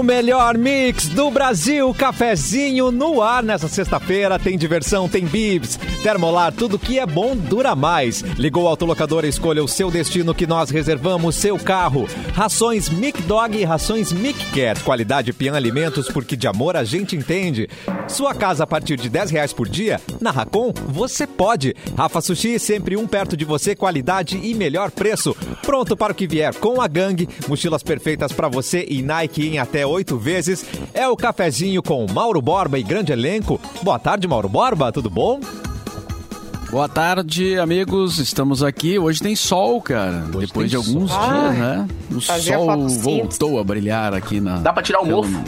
O melhor mix do Brasil, cafezinho no ar nessa sexta-feira. Tem diversão, tem bibs, termolar, tudo que é bom dura mais. Ligou o autolocador, escolha o seu destino que nós reservamos seu carro. Rações Mic Dog e rações Mic Cat. Qualidade Pian Alimentos, porque de amor a gente entende. Sua casa a partir de 10 reais por dia? Na Racon, você pode. Rafa Sushi, sempre um perto de você, qualidade e melhor preço. Pronto para o que vier com a gangue. Mochilas perfeitas para você e Nike em até oito vezes. É o cafezinho com Mauro Borba e grande elenco. Boa tarde, Mauro Borba, tudo bom? Boa tarde, amigos. Estamos aqui. Hoje tem sol, cara. Hoje Depois de alguns sol. dias, né? O sol voltou a brilhar aqui na. Dá pra tirar o mofo?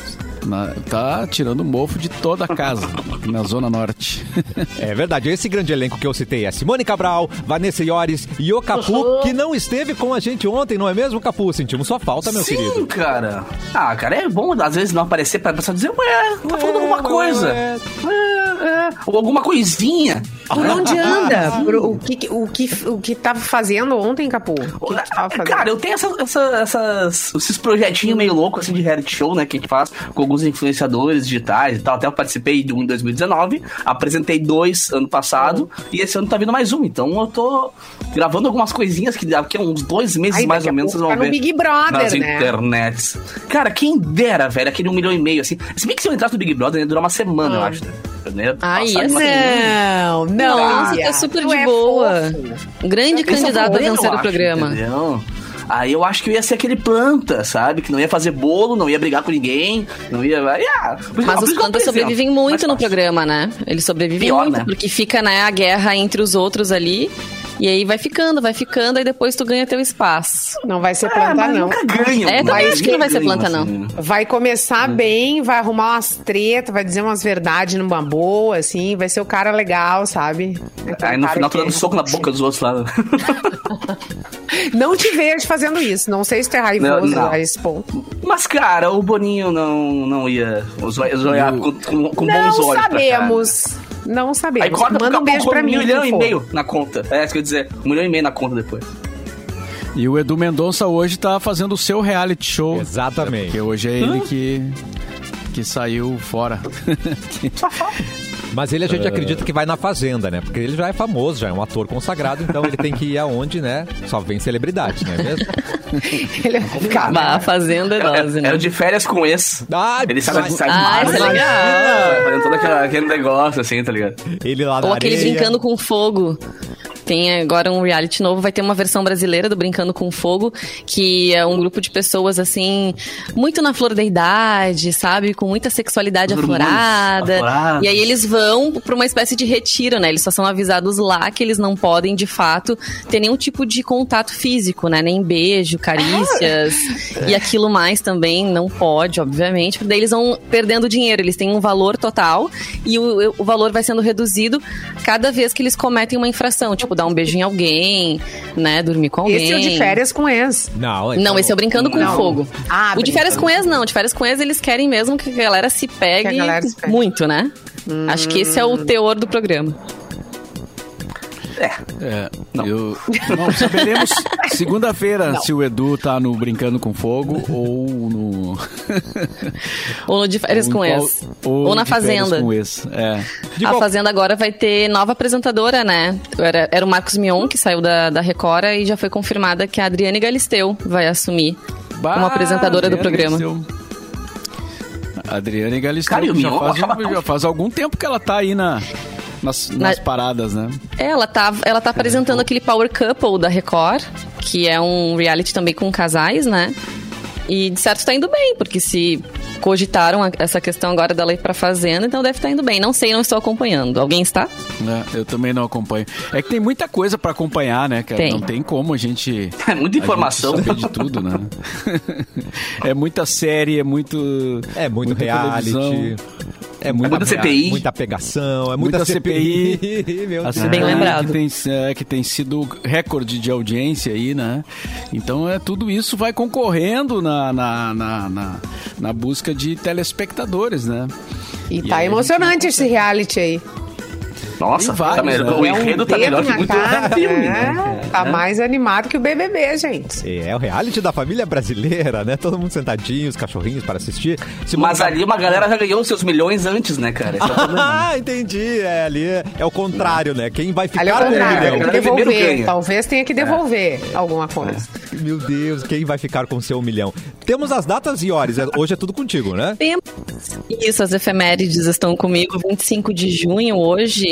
Na- tá tirando o mofo de toda a casa, aqui na Zona Norte. É verdade, esse grande elenco que eu citei é Simone Cabral, Vanessa Iores e o Capu, que não esteve com a gente ontem, não é mesmo, Capu? Sentimos sua falta, meu Sim, querido. cara. Ah, cara, é bom às vezes não aparecer pra pessoa dizer, ué, tá falando alguma coisa. ué. É, é. Ou alguma coisinha. Por onde anda? Por- o, que, o, que, o que tava fazendo ontem, Capu? O que, que tava fazendo? Cara, eu tenho essa- essa- essas, esses projetinhos meio loucos assim de reality show, né? Que a gente faz com alguns influenciadores digitais e tal. Até eu participei de um em 2019, apresentei dois ano passado e esse ano tá vindo mais um. Então eu tô gravando algumas coisinhas que daqui a uns dois meses Ai, mais ou menos vocês vão tá no ver. Big Brother, nas né? internets. Cara, quem dera, velho, aquele um milhão e meio, assim. Se bem que se eu entrasse no Big Brother, ia durar uma semana, eu acho. né? Eu Ai, ia uma ser. semana. Não, Não, não. tá super de é boa. fofo. Grande candidato a vencer o acho, programa. Entendeu? Aí eu acho que eu ia ser aquele planta, sabe? Que não ia fazer bolo, não ia brigar com ninguém, não ia. Ah, isso- Mas os plantas sobrevivem muito no programa, né? Eles sobrevivem Pior, muito, né? porque fica né, a guerra entre os outros ali. E aí vai ficando, vai ficando, aí depois tu ganha teu espaço. Não vai ser É, planta, mas não. nunca ganham. É, também acho que não vai ser planta, não. assim. Vai começar bem, vai arrumar umas tretas, vai dizer umas verdades numa boa, assim, vai ser o cara legal, sabe? Aquele Aí no final tu que- dando soco na boca dos outros lá. né? Não te vejo fazendo isso. Não sei se tu é raivoso Não, não. a esse ponto. Mas, cara, o Boninho não, não ia olhar com, com, com bons Não olhos. pra sabemos. Não sabemos. Aí corta Manda um beijo pra mim. Um milhão e meio na conta. É isso que eu ia dizer. Um milhão e meio na conta depois. E o Edu Mendonça hoje tá fazendo o seu reality show. Exatamente. Porque hoje é ele que, que saiu fora. Mas ele a gente acredita que vai na Fazenda, né? Porque ele já é famoso, já é um ator consagrado, então ele tem que ir aonde, né? Só vem celebridade, não é mesmo? Ele vai ficar. Bah, a fazenda é Era, né? era de férias com esse. Ah, Ele sabe, mas- sabe Ah, isso é mais, legal. Fazendo todo aquele, negócio assim, tá ligado? Ele lá na Ou aquele areia. Brincando com Fogo. Tem agora um reality novo, vai ter uma versão brasileira do Brincando com Fogo, que é um grupo de pessoas, assim, muito na flor da idade, sabe? Com muita sexualidade aflorada. aflorados. E aí eles vão pra uma espécie de retiro, né? Eles só são avisados lá que eles não podem, de fato, ter nenhum tipo de contato físico, né? Nem beijo, carícias e aquilo mais também não pode, obviamente. Porque daí eles vão perdendo dinheiro, eles têm um valor total e o, o valor vai sendo reduzido cada vez que eles cometem uma infração, tipo dar um beijo em alguém, né? Dormir com alguém. Esse é o de férias com ex. Não, Não, esse é o Brincando com Não. Fogo. Ah, o de férias com ex, não. De férias com ex, eles querem mesmo que a galera se pegue Que a galera se pegue. muito, né? Acho que esse é o teor do programa. É. É, eu, não, saberemos segunda-feira se o Edu tá no Brincando com Fogo ou no. Ou no de férias ou com qual- ex. Ou, na Fazenda. Com ex. É. De a qual- Fazenda agora vai ter nova apresentadora, né? Era, era o Marcos Mion, que saiu da, da Record, e já foi confirmada que a Adriane Galisteu vai assumir Bah, como apresentadora do programa. Galisteu. Adriane Galisteu Cara, já, faz, já faz algum tempo que ela tá aí na, nas, nas Na- paradas, né? Ela tá, ela tá apresentando aquele Power Couple da Record, que é um reality também com casais, né? E de certo tá indo bem, porque se cogitaram a- essa questão agora dela ir pra Fazenda, então deve estar indo bem. Não sei, não estou acompanhando. Alguém está? É, eu também não acompanho. É que tem muita coisa pra acompanhar, né, cara? Tem. Não tem como a gente. É muita informação. gente saber de tudo, né? é muita série, é muito. É muito reality. televisão. É muita, muita CPI. Muita pegação, é muita, Muita CPI. Meu A Deus. Bem CPI lembrado. Que tem, é, que tem sido recorde de audiência aí, né? Então é tudo isso vai concorrendo na, na, na, na, na busca de telespectadores, né? E E tá emocionante gente esse reality aí. Nossa, vários, tá melhor, né? o É um enredo tá melhor que muito cara, filme, né? né? Tá mais animado que o BBB, gente. É o reality da família brasileira, né? Todo mundo sentadinho, os cachorrinhos para assistir. Simone Mas ali uma galera já ganhou seus milhões antes, né, cara? É o? Ah, entendi. É, ali é, é o contrário, né? Quem vai ficar Ali é o com um contrário, milhão? tem que Primeiro devolver. Talvez tenha que devolver alguma coisa. Meu Deus, quem vai ficar com seu milhão? Temos as datas, Ioris. é- Hoje é tudo contigo, né? Temos. Isso, as efemérides estão comigo. 25 de junho, hoje.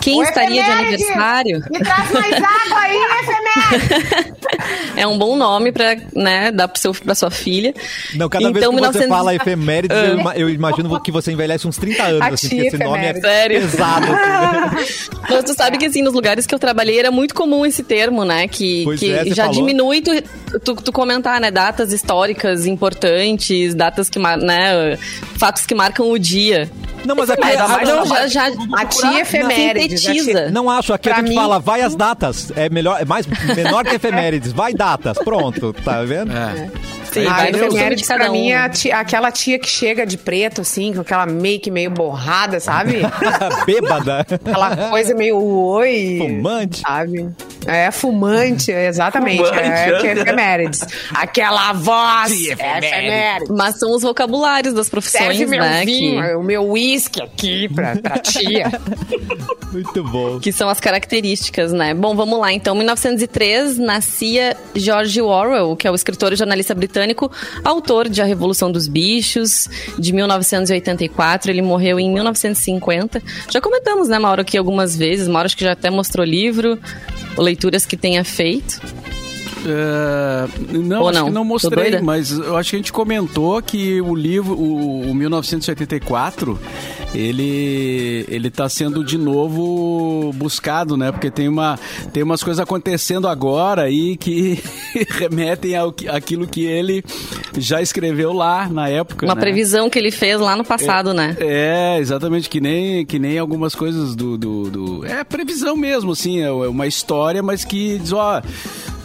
Quem Ô, estaria de efeméride! aniversário? Me traz mais água aí, efeméride! É um bom nome pra, né, dar pro seu, pra sua filha. Não, cada então, vez que você 1900 fala efemérides, eu, ima- eu imagino que você envelhece uns 30 anos, A assim, porque esse nome é efeméride. Sério? pesado. assim. Mas tu sabe que, assim, nos lugares que eu trabalhei era muito comum esse termo, né? Que, Pois que é, já falou. diminui tu, tu, tu comentar, né? Datas históricas importantes, datas que, né? Fatos que marcam o dia. Não, mas aqui... Ainda ah, mais não, Não, já, já A tia efeméride. Não acho, aqui a Pra gente mim- fala, vai as datas. É melhor, é mais menor que efemérides. Vai datas, pronto, tá vendo? É. Sim, A de cada pra um. mim é tia- aquela tia que chega de preto, assim, com aquela make meio borrada, sabe? Bêbada. Aquela coisa meio oi. Fumante. Sabe? É, fumante, exatamente. Fumante, é, que é é. efemérides. Aquela voz. é efeméride. Mas são os vocabulários das profissões, Serve meu né? vinho, Que, o meu uísque aqui pra, pra tia. Muito bom. que são as características, né? Bom, vamos lá. Então, em 1903, nascia George Orwell, que é o escritor e jornalista britânico, autor de A Revolução dos Bichos, de 1984. Ele morreu em 1950. Já comentamos, né, Mauro, aqui algumas vezes. Mauro acho que já até mostrou livro, leituras que tenha feito. É, não, Ou acho não? que não mostrei, mas eu acho que a gente comentou que o livro, o, o 1984, ele ele tá sendo de novo buscado, né? Porque tem uma tem umas coisas acontecendo agora aí que remetem ao àquilo que ele já escreveu lá na época, Uma né? previsão que ele fez lá no passado, né? É, exatamente, que nem, que nem algumas coisas do, do, do- É previsão mesmo, assim, é uma história, mas que diz, ó.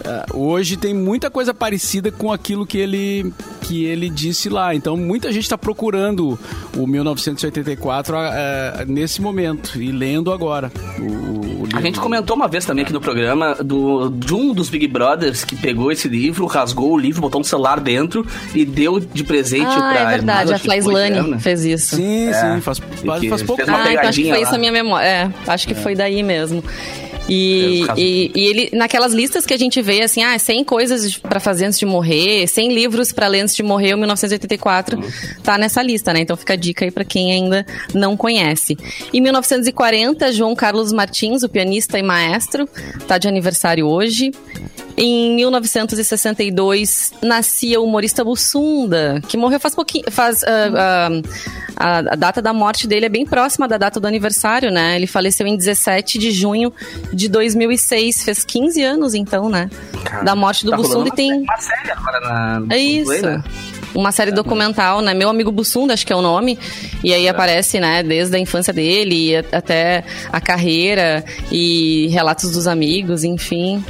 Ah, Hoje tem muita coisa parecida com aquilo que ele, que ele disse lá. Então, muita gente está procurando o 1984 ah, nesse momento e lendo agora o, o livro. A gente comentou uma vez também aqui no programa do, de um dos Big Brothers que pegou esse livro, rasgou o livro, botou um celular dentro e deu de presente Ah, pra é verdade. irmã, A Flaislane fez isso. Sim, É. sim, faz, faz, faz pouco Ah, então acho que foi isso lá. a minha memória. É, acho que foi daí mesmo. E, É, e, e ele, naquelas listas que a gente vê, assim, ah, 100 coisas pra fazer antes de morrer, 100 livros pra ler antes de morrer, o 1984 tá nessa lista, né? Então fica a dica aí pra quem ainda não conhece. Em 1940, João Carlos Martins, o pianista e maestro, tá de aniversário hoje. Em 1962, nascia o humorista Bussunda, que morreu faz pouquinho. Faz, ah, ah, a, a data da morte dele é bem próxima da data do aniversário, né? Ele faleceu em 17 de junho de 2006. Fez 15 anos, então, né? Da morte do Tá Bussunda e tem. Uma série agora na. É isso. Play, né? Uma série documental, né? Meu amigo Bussunda, acho que é o nome. E aí aparece, né, desde a infância dele até a carreira e relatos dos amigos, enfim.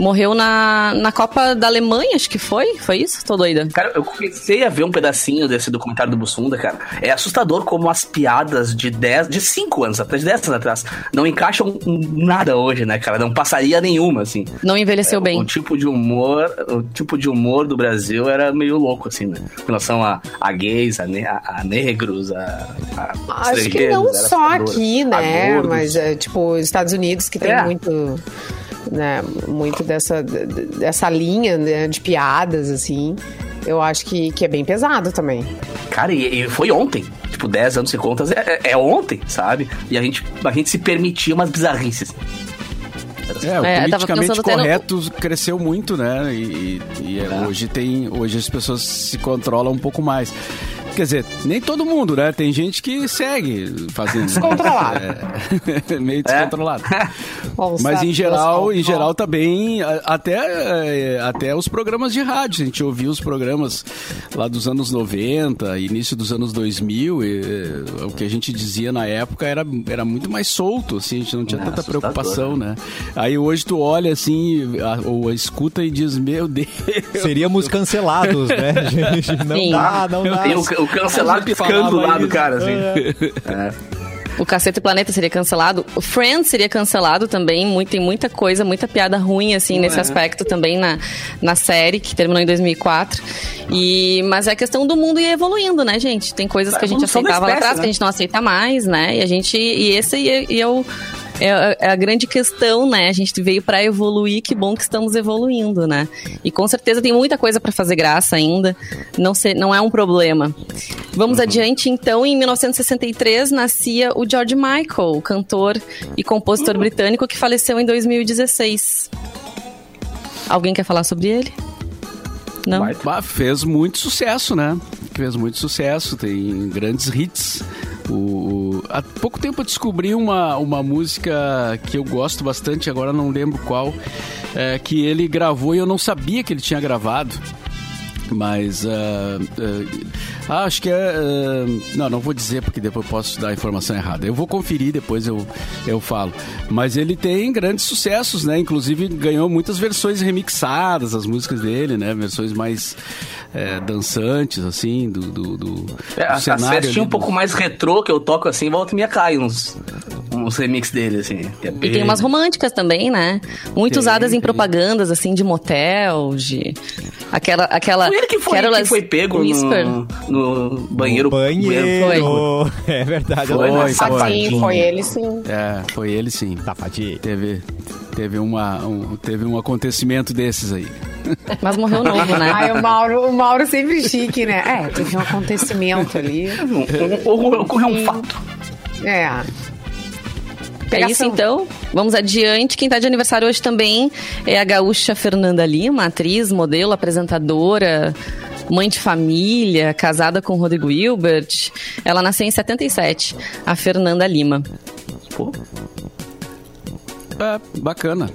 Morreu na, na Copa da Alemanha, acho que foi. Foi isso? Tô doida. Cara, eu comecei a ver um pedacinho desse documentário do Bussunda, cara. É assustador como as piadas de 10, de 5 anos atrás, de 10 anos atrás, não encaixam em nada hoje, né, cara? Não passaria nenhuma, assim. Não envelheceu É, bem. O tipo de humor, o tipo de humor do Brasil era meio louco, assim, né? Com relação a, a gays, a, ne- a- a negros, a, a Acho que não só assustador. aqui, né? Mas, é, tipo, Estados Unidos, que tem É. muito, né, muito dessa, dessa linha né, de piadas, assim. Eu acho que, que é bem pesado também. Cara, e, e foi ontem. Tipo, 10 anos sem contas é, é- é ontem, sabe? E a gente, a gente se permitia umas bizarrices. É, o É, politicamente até no- correto cresceu muito, né? E, e é, hoje tem. Hoje as pessoas se controlam um pouco mais. Quer dizer, nem todo mundo, né? Tem gente que segue fazendo. Descontrolado. É, meio descontrolado. Vamos Mas lá, em geral, em geral tá bem. a- Até, é, até os programas de rádio. A gente ouvia os programas lá dos anos 90, início dos anos 2000. E, é, o que a gente dizia na época era, era muito mais solto, assim, a gente não tinha É, tanta preocupação, né? Aí hoje tu olha assim, a, ou a escuta e diz: Meu Deus. Seríamos cancelados, né, gente? Não Sim. dá, não dá. Tem o, o cancelar A gente piscando do lado, isso. cara, assim. É. O Cacete Planeta seria cancelado. O Friends seria cancelado também. Muito, tem muita coisa, muita piada ruim, assim, nesse é? aspecto também na, na série, que terminou em 2004. E, mas é questão do mundo ir evoluindo, né, gente? Tem coisas que a gente aceitava lá espécie, atrás, né? que a gente não aceita mais, né? E a gente. E esse e, e é o. É a- é a grande questão, né? A gente veio pra evoluir, que bom que estamos evoluindo, né? E com certeza tem muita coisa pra fazer graça ainda. Não, se, não é um problema. Vamos Uhum. adiante, então. Em 1963 nascia o George Michael, cantor e compositor Uhum. britânico que faleceu em 2016. Alguém quer falar sobre ele? Não? Vai. Bah, fez muito sucesso, né? Fez muito sucesso, tem grandes hits. O, o- há pouco tempo eu descobri uma, uma música que eu gosto bastante, agora não lembro qual, é, que ele gravou e eu não sabia que ele tinha gravado. Mas ah, ah, acho que é. ah, não, não vou dizer porque depois eu posso dar a informação errada. Eu vou conferir, depois eu, eu falo. Mas ele tem grandes sucessos, né? Inclusive ganhou muitas versões remixadas, as músicas dele, né? Versões mais eh, dançantes, assim, do, do, do, É, do cenário. festinha um ali, pouco mais retrô que eu toco assim, volta e meia cai uns, uns remix dele, assim. é E tem umas românticas também, né? Muito Tem, usadas em tem. propagandas, assim, de motel, de... Aquela... aquela Foi ele que foi, que foi pego Whisper. no, no banheiro. Banheiro. É verdade. Foi, eu tô- né? Ah, sim, foi ele sim. É, foi ele sim. Safadinho. Teve, teve, uma, um, teve um acontecimento desses aí. Mas morreu novo, né? Ai, o Mauro, o Mauro sempre chique, né? É, teve um acontecimento ali. Um- um- Ocorreu um fato. É. É isso então. Vamos adiante. Quem tá de aniversário hoje também é a gaúcha Fernanda Lima, atriz, modelo, apresentadora, mãe de família, casada com Rodrigo Hilbert. Ela nasceu em 77, a Fernanda Lima. Pô, É, bacana.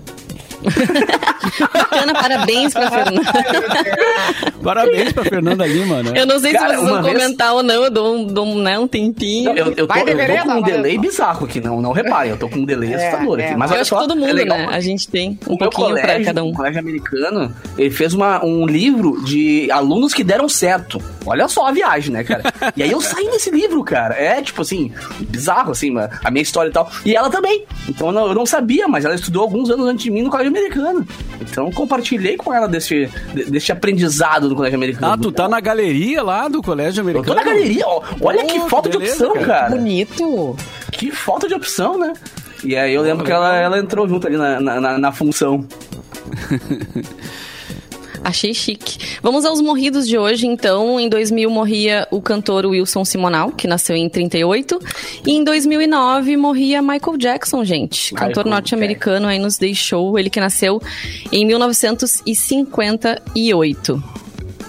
Bacana, parabéns pra Fernanda. Parabéns pra Fernanda Lima, né? Eu não sei Cara, se vocês vão vez- comentar ou não, eu dou um, dou um, né, um tempinho. eu, eu, tô, Vai, eu tô com um delay bizarro aqui, não, não reparem, eu tô com um delay É, assustador é. aqui. Mas eu acho que só, todo mundo, é legal, né? A gente tem um O pouquinho pra colégio, cada um. o colégio americano, ele fez uma, um livro de alunos que deram certo. Olha só a viagem, né, cara? E aí eu saí nesse livro, cara. É, tipo assim, bizarro, assim, a minha história e tal. E ela também. Então eu não, eu não sabia, mas ela estudou alguns anos antes de mim no colégio americano. Então compartilhei com ela desse, de- desse aprendizado no colégio americano. Ah, tu tá na galeria lá do colégio Eu americano? tô na galeria, ó. Olha Pô, que que falta de opção, cara. cara. Bonito. Que falta de opção, né? E aí eu lembro que ela, ela entrou junto ali na, na, na- na função. Achei chique. Vamos aos morridos de hoje, então. Em 2000 morria o cantor Wilson Simonal, que nasceu em 38. E em 2009 morria Michael Jackson, gente. Cantor norte-americano aí nos deixou. Ele que nasceu em 1958.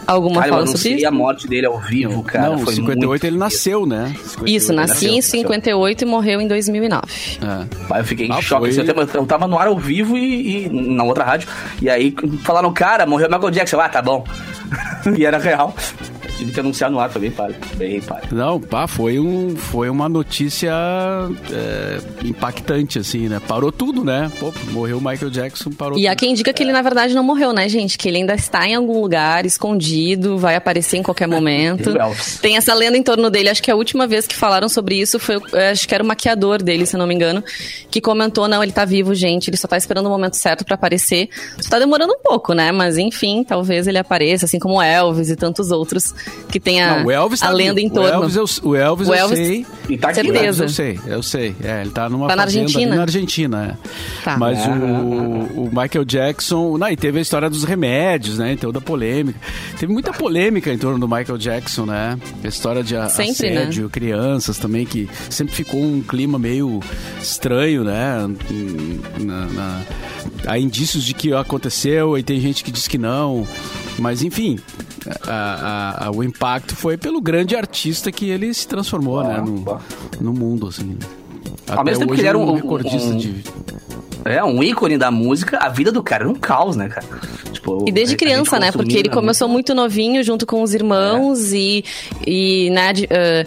Alguma Cara, eu fala não sobre isso? a morte dele ao vivo, cara. não, foi 58 muito ele nasceu, né? 58 Isso, nasci em nasceu, 58 e morreu em 2009. É. Pai, eu fiquei em Ah, choque. foi- assim, Eu, tava- eu tava no ar ao vivo e, e na outra rádio. E aí falaram, cara, morreu Michael Jackson. Ah, tá bom. e era real. Tive que anunciar no ar, foi bem pai. Bem pai. Não, pá, foi, um, foi uma notícia é, impactante, assim, né? Parou tudo, né? Pô, morreu o Michael Jackson, parou E há tudo. quem diga que ele, na verdade, não morreu, né, gente? Que ele ainda está em algum lugar, escondido, vai aparecer em qualquer momento. Tem essa lenda em torno dele. Acho que a última vez que falaram sobre isso foi, eh, acho que era o maquiador dele, se não me engano, que comentou: não, ele tá vivo, gente, ele só tá esperando o momento certo pra aparecer. Só tá demorando um pouco, né? Mas enfim, talvez ele apareça, assim como o Elvis e tantos outros que tem a, Não, o Elvis a tá lenda em torno. O Elvis, eu, o Elvis, O eu Elvis- sei. E tá aqui, O né? Certeza. eu sei, eu sei. É, ele tá numa Tá na Argentina? na Argentina, é. Tá. Mas Ah. o, o Michael Jackson... Não, e teve a história dos remédios, né? Então, da polêmica. Teve muita polêmica em torno do Michael Jackson, né? A história de a- Sempre, né? assédio, crianças também, que sempre ficou um clima meio estranho, né? Na- na- Há indícios de que aconteceu e tem gente que diz que não. Mas, enfim, a- a- a- o impacto foi pelo grande artista que ele se transformou, né? No, no mundo, assim. Ao mesmo tempo que ele era um- recordista um- de... É, um ícone da música, a vida do cara era um caos, né, cara? Tipo, E desde criança, né? Porque ele consumia começou muito novinho, junto com os irmãos e, e né, de- eh,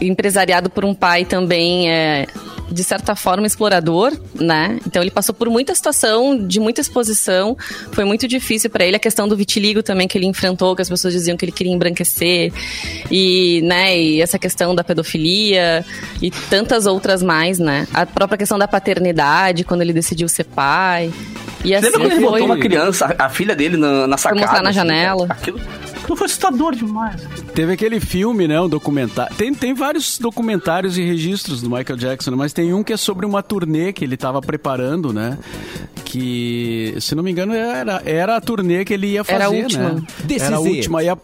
empresariado por um pai também eh, de certa forma, explorador, né? Então ele passou por muita situação, de muita exposição. Foi muito difícil para ele a questão do vitiligo também que ele enfrentou, que as pessoas diziam que ele queria embranquecer. E, né, e essa questão da pedofilia e tantas outras mais, né? A própria questão da paternidade, quando ele decidiu ser pai. E assim Lembra quando ele botou uma criança, a filha dele, na, na sacada? mostrar na assim, janela. Aquilo, aquilo foi assustador demais. Teve aquele filme, né? Um documentário. Tem, tem vários documentários e registros do Michael Jackson, mas tem um que é sobre uma turnê que ele estava preparando, né? Que, se não me engano, era, era a turnê que ele ia fazer, Era a última. né? Era a última. E a-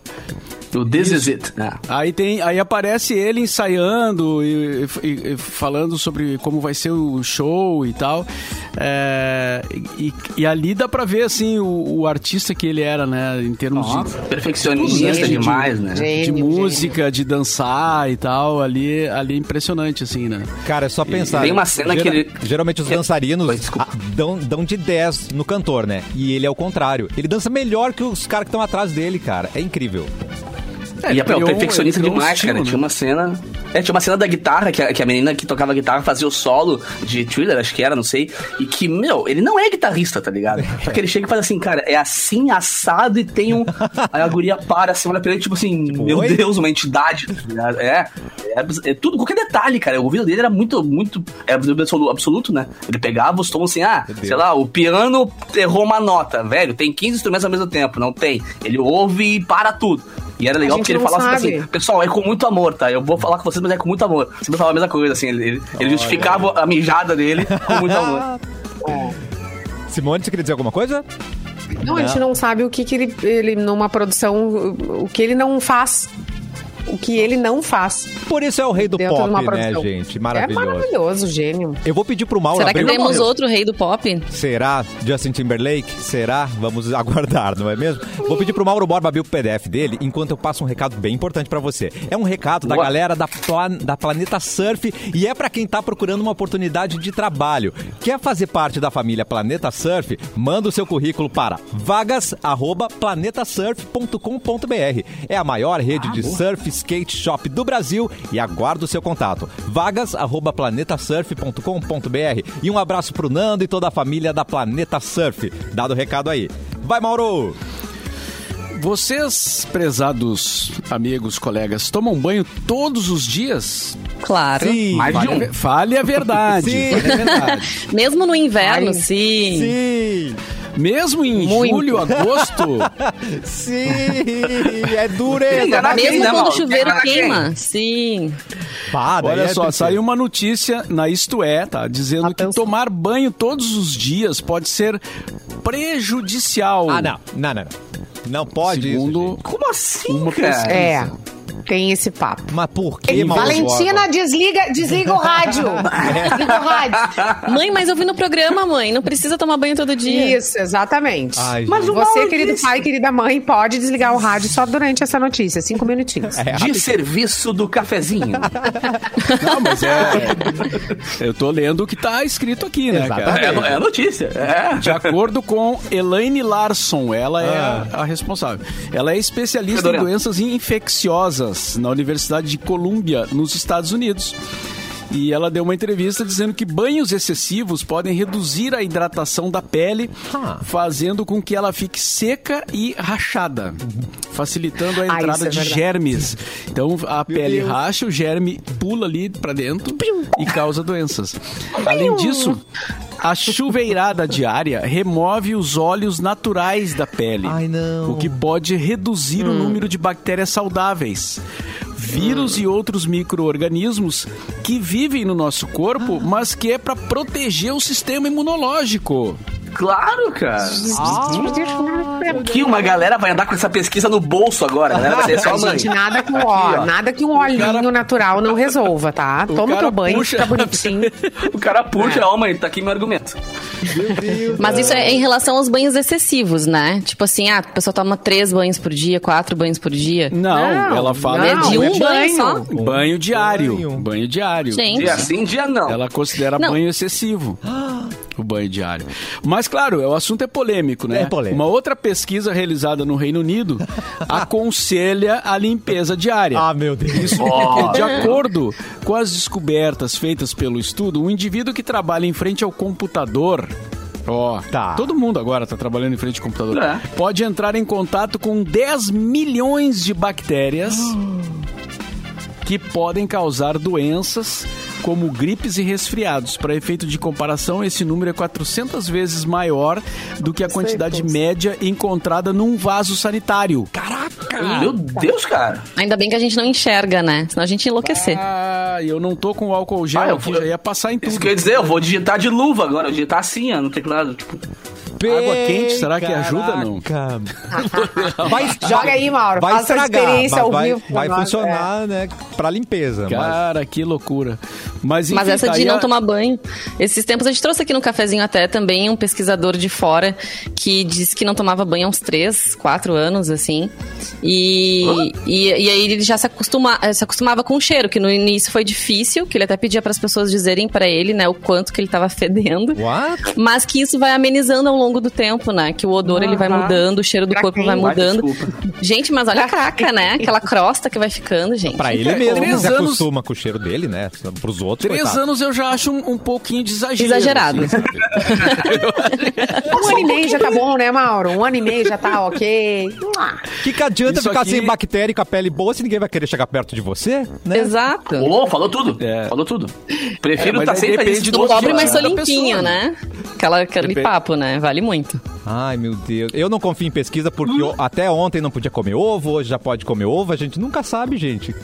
O This Is It. É. Aí tem, aí aparece ele ensaiando e, e- e falando sobre como vai ser o show e tal. É, e, e ali dá pra ver assim o, o artista que ele era, né, em termos de Perfeccionista Gênio, demais, né? de Gênio, música, de dançar e tal, ali, ali é impressionante, assim, né? Cara, é só pensar. tem uma cena que ele- Geralmente os que- dançarinos desculpa. ah, dão, dão de 10 no cantor, né? E ele é o contrário. Ele dança melhor que os caras que estão atrás dele, cara. É incrível. E é, criou um- perfeccionista demais, estilo, cara. né? Tinha uma cena. É, tinha uma cena da guitarra, que a, que a menina que tocava guitarra fazia o solo de thriller, acho que era, não sei. E que, meu, ele não é guitarrista, tá ligado? Só que ele chega e faz assim, cara, é assim, assado e tem um. Aí a guria para assim, olha pra ele, tipo assim, meu oi? Deus, uma entidade, tá ligado? É, é, é tudo, qualquer detalhe, cara. O ouvido dele era muito, muito. É absoluto, absoluto, né? Ele pegava os tons assim, ah, sei lá, o piano errou uma nota, velho, tem 15 instrumentos ao mesmo tempo, não tem. Ele ouve e para tudo. E era legal porque ele não falava sabe. assim, pessoal, é com muito amor, tá? Eu vou falar com vocês, mas é com muito amor. Sempre falava a mesma coisa, assim, ele, ele, ele justificava a mijada dele com muito amor. Simone, você queria dizer alguma coisa? Não, a gente não sabe o que, que ele, ele, numa produção, o que ele não faz. O que ele não faz Por isso é o rei do pop, né, gente? É Maravilhoso. maravilhoso, gênio. Eu vou pedir pro Mauro Será que abrir temos outro rei do pop? Será Justin Timberlake? Será? Vamos aguardar, não é mesmo? Vou pedir pro Mauro Borba abrir o PDF dele enquanto eu passo um recado bem importante pra você. É um recado da Boa. galera da, Plan- da Planeta Surf e é pra quem tá procurando uma oportunidade de trabalho. Quer fazer parte da família Planeta Surf? Manda o seu currículo para vagas@planetasurf.com.br. É a maior rede de surf skate shop do Brasil e aguardo o seu contato. vagas@planetasurf.com.br. E um abraço pro Nando e toda a família da Planeta Surf. Dado o recado aí. Vai, Mauro! Vocês, prezados amigos, colegas, tomam banho todos os dias? Claro. Sim! Mais de Fale, a um. fale a verdade. Sim. Fale a verdade. Mesmo no inverno, Ai. sim. Sim! Mesmo em Muito. julho, agosto, Sim! É dureza! Quem, Mesmo né, quando o chuveiro Enganar quem? queima, sim. Daí olha é só, tristeza. saiu uma notícia na Isto É, tá? Dizendo que Atenção. tomar banho todos os dias pode ser prejudicial. Ah, não. Não, não, não. Não pode Segundo isso. Como assim, Uma cara? pesquisa. É, tem esse papo. Mas por que, Valentina, desliga, desliga o rádio. Desliga o rádio. Mãe, mas eu vi no programa, mãe. Não precisa tomar banho todo dia. Isso, exatamente. Ai, Mas você, querido disse. pai, querida mãe, pode desligar o rádio só durante essa notícia, cinco minutinhos. É, De serviço do cafezinho. Não, mas é. Eu tô lendo o que tá escrito aqui, né, cara? É, é a notícia. É. De acordo com Elaine Larson, ela é Ah. a, a responsável. Ela é especialista em doenças infecciosas na Universidade de Colômbia, nos Estados Unidos. E ela deu uma entrevista dizendo que banhos excessivos podem reduzir a hidratação da pele, Ah. fazendo com que ela fique seca e rachada, facilitando a Ah, entrada isso é de verdade. germes. Então a pele Deus. racha, o germe pula ali pra dentro e causa doenças. Além disso, a chuveirada diária remove os óleos naturais da pele. Ai. O que pode reduzir o número de bactérias saudáveis. Vírus e outros micro-organismos que vivem no nosso corpo, mas que é para proteger o sistema imunológico. Claro, cara. Ah. Que uma galera vai andar com essa pesquisa no bolso agora. A galera vai ser só a mãe. Gente, nada com Aqui, ó, ó. nada que um olhinho cara- natural não resolva, tá? O Toma teu banho, puxa- fica bonitinho. O cara puxa, ó, mãe, tá aqui meu argumento. Mas isso é em relação aos banhos excessivos, né? Tipo assim, ah, a pessoa toma três banhos por dia, quatro banhos por dia. Não, Não, ela fala é de um é banho banho. só. banho diário. Banho. Banho diário. Gente. Dia sim, dia não. Ela considera Não. banho excessivo. o banho diário. Mas, claro, o assunto é polêmico, né? É polêmico. Uma outra pesquisa realizada no Reino Unido aconselha a limpeza diária. Ah, meu Deus. Isso porque, de acordo com as descobertas feitas pelo estudo, um indivíduo que trabalha em frente ao computador. Ó, Tá. todo mundo agora tá trabalhando em frente ao computador. É. Pode entrar em contato com 10 milhões de bactérias que podem causar doenças como gripes e resfriados. Para efeito de comparação, esse número é 400 vezes maior do que a quantidade média encontrada num vaso sanitário. Meu Deus, cara. Ainda bem que a gente não enxerga, né? Senão a gente ia enlouquecer. Ah, eu não tô com álcool gel Ah, eu aqui, vou- já ia passar em tudo. Isso que eu ia dizer, eu vou digitar de luva agora, eu digitar assim, ó, no teclado. Tipo, Água quente, será que ajuda, não? Vai, Joga aí, Mauro. Vai Faça estragar, experiência mas ao vai, vivo vai nós, funcionar, né, pra limpeza. mas- Cara, que loucura. Mas, enfim, Mas essa tá de aí não a- tomar banho. Esses tempos a gente trouxe aqui no cafezinho até também um pesquisador de fora que disse que não tomava banho há uns 3, 4 anos, assim. E, e, e aí ele já se, acostuma, se acostumava com o cheiro, que no início foi difícil, que ele até pedia para as pessoas dizerem para ele, né, o quanto que ele tava fedendo. What? Mas que isso vai amenizando ao longo do tempo, né? Que o odor ele vai mudando, o cheiro do Pra corpo vai Ai, mudando. desculpa. Gente, mas olha a caca, né? Aquela crosta que vai ficando, gente. Pra ele É, mesmo três se anos- acostuma com o cheiro dele, né? Pros outros, Três coitado. anos eu já acho um, um pouquinho de exagero. Exagerado. assim? Um ano e meio já tá bom, né, Mauro? Um ano e meio já tá ok. Ah, Que que adianta Isso ficar aqui- sem bactéria e com a pele boa se ninguém vai querer chegar perto de você, né? Exato. Ô, falou tudo. É. Falou tudo. É, Prefiro estar aí sempre depende feliz do pobre, mas sou limpinho, pessoa, né? Aquela, aquele Depende. papo, né? Vale muito. Ai, meu Deus. Eu não confio em pesquisa porque eu- até ontem não podia comer ovo, hoje já pode comer ovo. A gente nunca sabe, gente.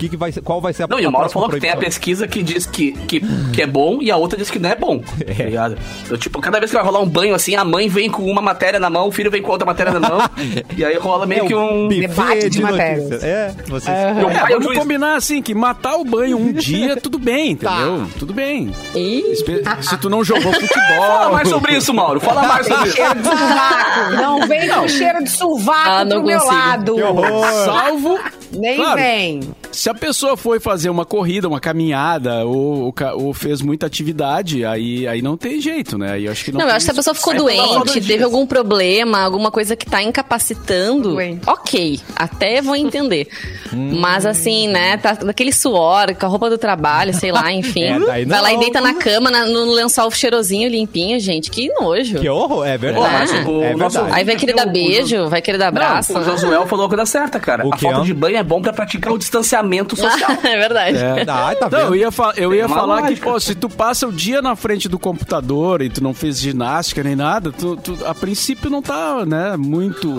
Que que vai ser, qual vai ser a Não, e o Mauro falou que tem a pesquisa que diz que, que, que é bom e a outra diz que não é bom. Tá ligado? Eu, tipo, cada vez que vai rolar um banho assim, a mãe vem com uma matéria na mão, o filho vem com outra matéria na mão. e aí rola meio É que um. debate de matérias. notícias. É, vocês... Meu É, é vamos juiz. combinar assim, que matar o banho um dia, tudo bem, Tá. entendeu? Tudo bem. E Espe- Se tu não jogou futebol... Fala mais sobre isso, Mauro. Fala mais sobre isso. cheiro de sovaco. Não vem com cheiro de sovaco Ah, pro meu lado. Que horror. Salvo... Nem Claro, vem. Se a pessoa foi fazer uma corrida, uma caminhada, ou, ou fez muita atividade, aí, aí não tem jeito, né? Aí eu acho que não Não, eu acho que se a isso. pessoa ficou lá doente, teve dias. algum problema, alguma coisa que tá incapacitando, Doente. ok, até vou entender. Hum. Mas assim, né, tá daquele suor, com a roupa do trabalho, sei lá, enfim. É, daí vai lá e não. deita na cama, na- no lençol cheirosinho, limpinho, gente, que nojo. Que horror, é Pô, verdade. mas o é nosso- verdade. Aí vai querer dar beijo, vai querer dar abraço. Não, o Josuel falou a coisa certa, cara. O a falta de banho é bom pra praticar o distanciamento social. é verdade. Ai, tá Não, eu ia, fa- eu ia falar que, pô, se tu passa o dia na frente do computador e tu não fez ginástica nem nada, tu, tu- a princípio não tá, né, muito...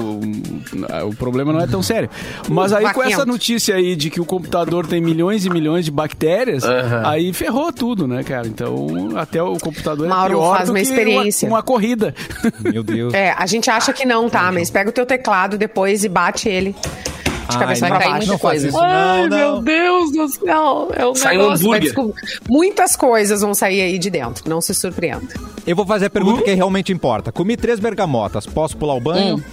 O problema não é tão sério. Mas aí com essa notícia aí de que o computador tem milhões e milhões de bactérias, Aham. aí ferrou tudo, né, cara? Então, até o computador Mauro, é pior faz do uma que experiência. Uma, uma corrida. Meu Deus. É, a gente acha que não, tá? Mas pega o teu teclado depois e bate ele. De Ai, cabeça não, pra cair faz coisa. isso, não, Ai, não. meu Deus do céu. É um Sai um negócio, vai hambúrguer. Muitas coisas vão sair aí de dentro. Não se surpreenda. Eu vou fazer a pergunta que realmente importa. Comi três bergamotas, posso pular o banho? Hum.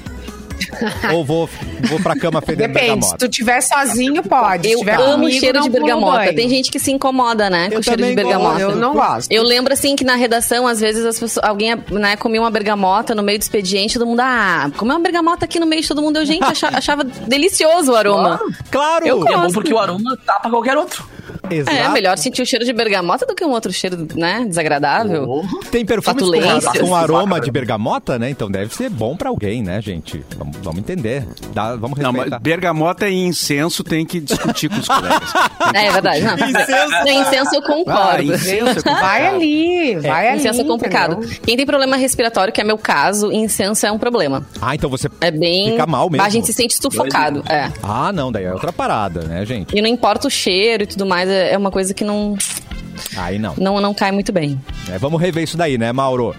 Ou vou, vou pra cama fedendo Depende. Se bergamota? tu tiver sozinho, pode. Se Eu tiver amo o comigo, cheiro de bergamota. banho. Tem gente que se incomoda, né, com Eu o cheiro de bergamota. gosto. Eu não gosto. Eu lembro assim que na redação, às vezes, as pessoas, alguém né, comia uma bergamota no meio do expediente, todo mundo, ah, comeu uma bergamota aqui no meio de todo mundo. Eu, gente, acha- achava delicioso o aroma. Claro! Eu E é bom gosto. porque o aroma tapa qualquer outro. Exato. É, melhor sentir o cheiro de bergamota do que um outro cheiro, né, desagradável. Tem perfumes com, com aroma de bergamota, né? Então deve ser bom pra alguém, né, gente? Vamos, vamos entender. Dá- vamos Não, respeitar. mas bergamota e incenso tem que discutir com os colegas. É, é verdade. Não. Incenso. Incenso eu concordo. Ah, incenso é Vai ali, vai ali. Incenso é complicado. entendeu? Quem tem problema respiratório, que é meu caso, incenso é um problema. Ah, então você É bem. fica mal mesmo. A gente se sente sufocado. É. Ah, não, daí é outra parada, né, gente? E não importa o cheiro e tudo mais, é é uma coisa que não, Aí não. não, não cai muito bem. É, vamos rever isso daí, né, Mauro?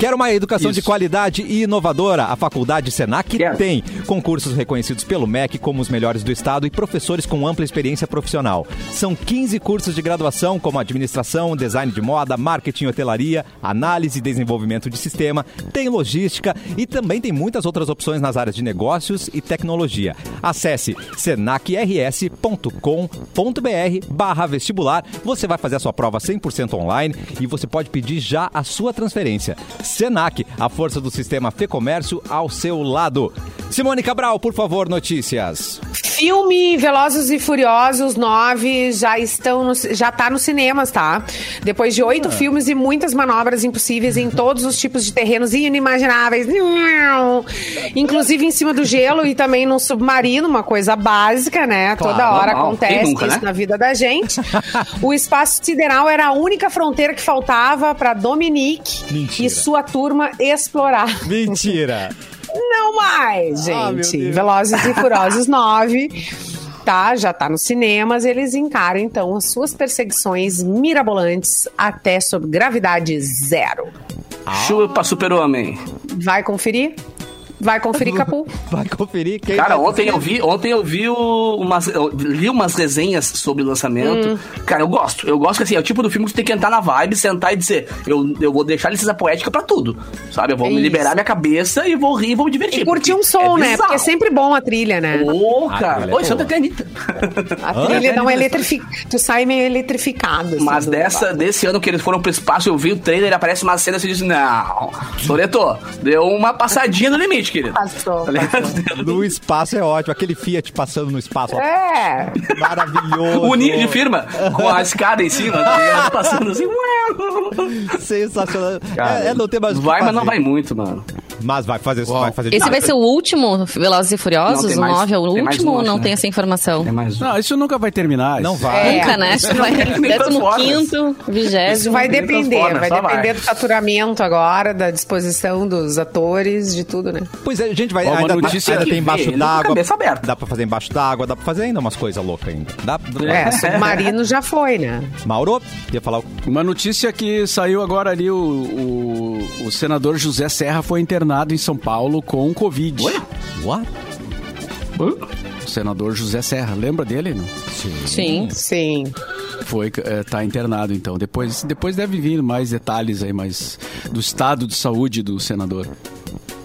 Quer uma educação de Isso. qualidade e inovadora? A Faculdade Senac Quero. tem concursos reconhecidos pelo MEC como os melhores do estado e professores com ampla experiência profissional. São 15 cursos de graduação como administração, design de moda, marketing, hotelaria, análise e desenvolvimento de sistema, tem logística e também tem muitas outras opções nas áreas de negócios e tecnologia. Acesse senacrs.com.br barra vestibular. Você vai fazer a sua prova 100% online e você pode pedir já a sua transferência. Senac, a força do sistema Fê Comércio ao seu lado. Simone Cabral, por favor, notícias. Filme Velozes e Furiosos 9 já estão no, já tá nos cinemas, tá? Depois de oito filmes e muitas manobras impossíveis em todos os tipos de terrenos inimagináveis. Inclusive em cima do gelo e também no submarino, uma coisa básica, né? Claro, Toda hora normal. acontece nunca, isso né? na vida da gente. o espaço sideral era a única fronteira que faltava para Dominique Mentira. e sua turma explorar. Mentira! Não mais, Ah, gente. Deus. Velozes e Furiosos 9. Tá, já tá nos cinemas. Eles encaram, então, as suas perseguições mirabolantes até sob gravidade zero. Chupa super-homem. Vai conferir? Vai conferir, Capu? Vai conferir quem Cara, vai- ontem eu vi, ontem eu vi umas, eu li umas resenhas sobre o lançamento. Hum. Cara, eu gosto. Eu gosto que assim, é o tipo do filme que você tem que entrar na vibe, sentar e dizer, eu, eu vou deixar licença poética pra tudo. Sabe? Eu vou me Isso. liberar minha cabeça e vou rir e vou me divertir. E curtir um som, é né? Porque é sempre bom a trilha, né? Ô, Ah, cara. é Oi, Santa. Canita. A trilha dá um eletrific... Tu sai meio eletrificado. assim, Mas dessa, desse ano que eles foram pro espaço, eu vi o trailer, aparece uma cena e você diz, não, Toreto, deu uma passadinha no limite, querido. Passou, Tá ligado? No espaço é ótimo. Aquele Fiat passando no espaço. ó. É. Maravilhoso. O ninho de firma, com a escada em cima, tá passando assim. Sensacional. Cara, é, é não ter mais o que vai, mas não vai muito, mano. Mas vai fazer, Uau. vai fazer Esse vai ser o último Velozes e Furiosos? o mais- 9 é o último ou não né? tem essa informação? É. Não, isso nunca vai terminar. Não isso. vai. É. Nunca, né? Que vai Nem 15 Transformers. vigésimo. Isso vai depender, vai depender do faturamento agora, da disposição dos atores, de tudo, né? Pois é, a gente vai. Ainda, notícia ainda tem embaixo ele d'água. cabeça aberta. Dá pra fazer embaixo d'água, dá pra fazer ainda umas coisas loucas ainda. Dá, dá- É, submarino já foi, né? Mauro, ia falar. Uma notícia que saiu agora ali, o, o senador José Serra foi internado em São Paulo com Covid. Oi? What? O senador José Serra, lembra dele? Não? Sim. Sim. Foi, é, tá internado então. Depois, depois deve vir mais detalhes aí, mais do estado de saúde do senador.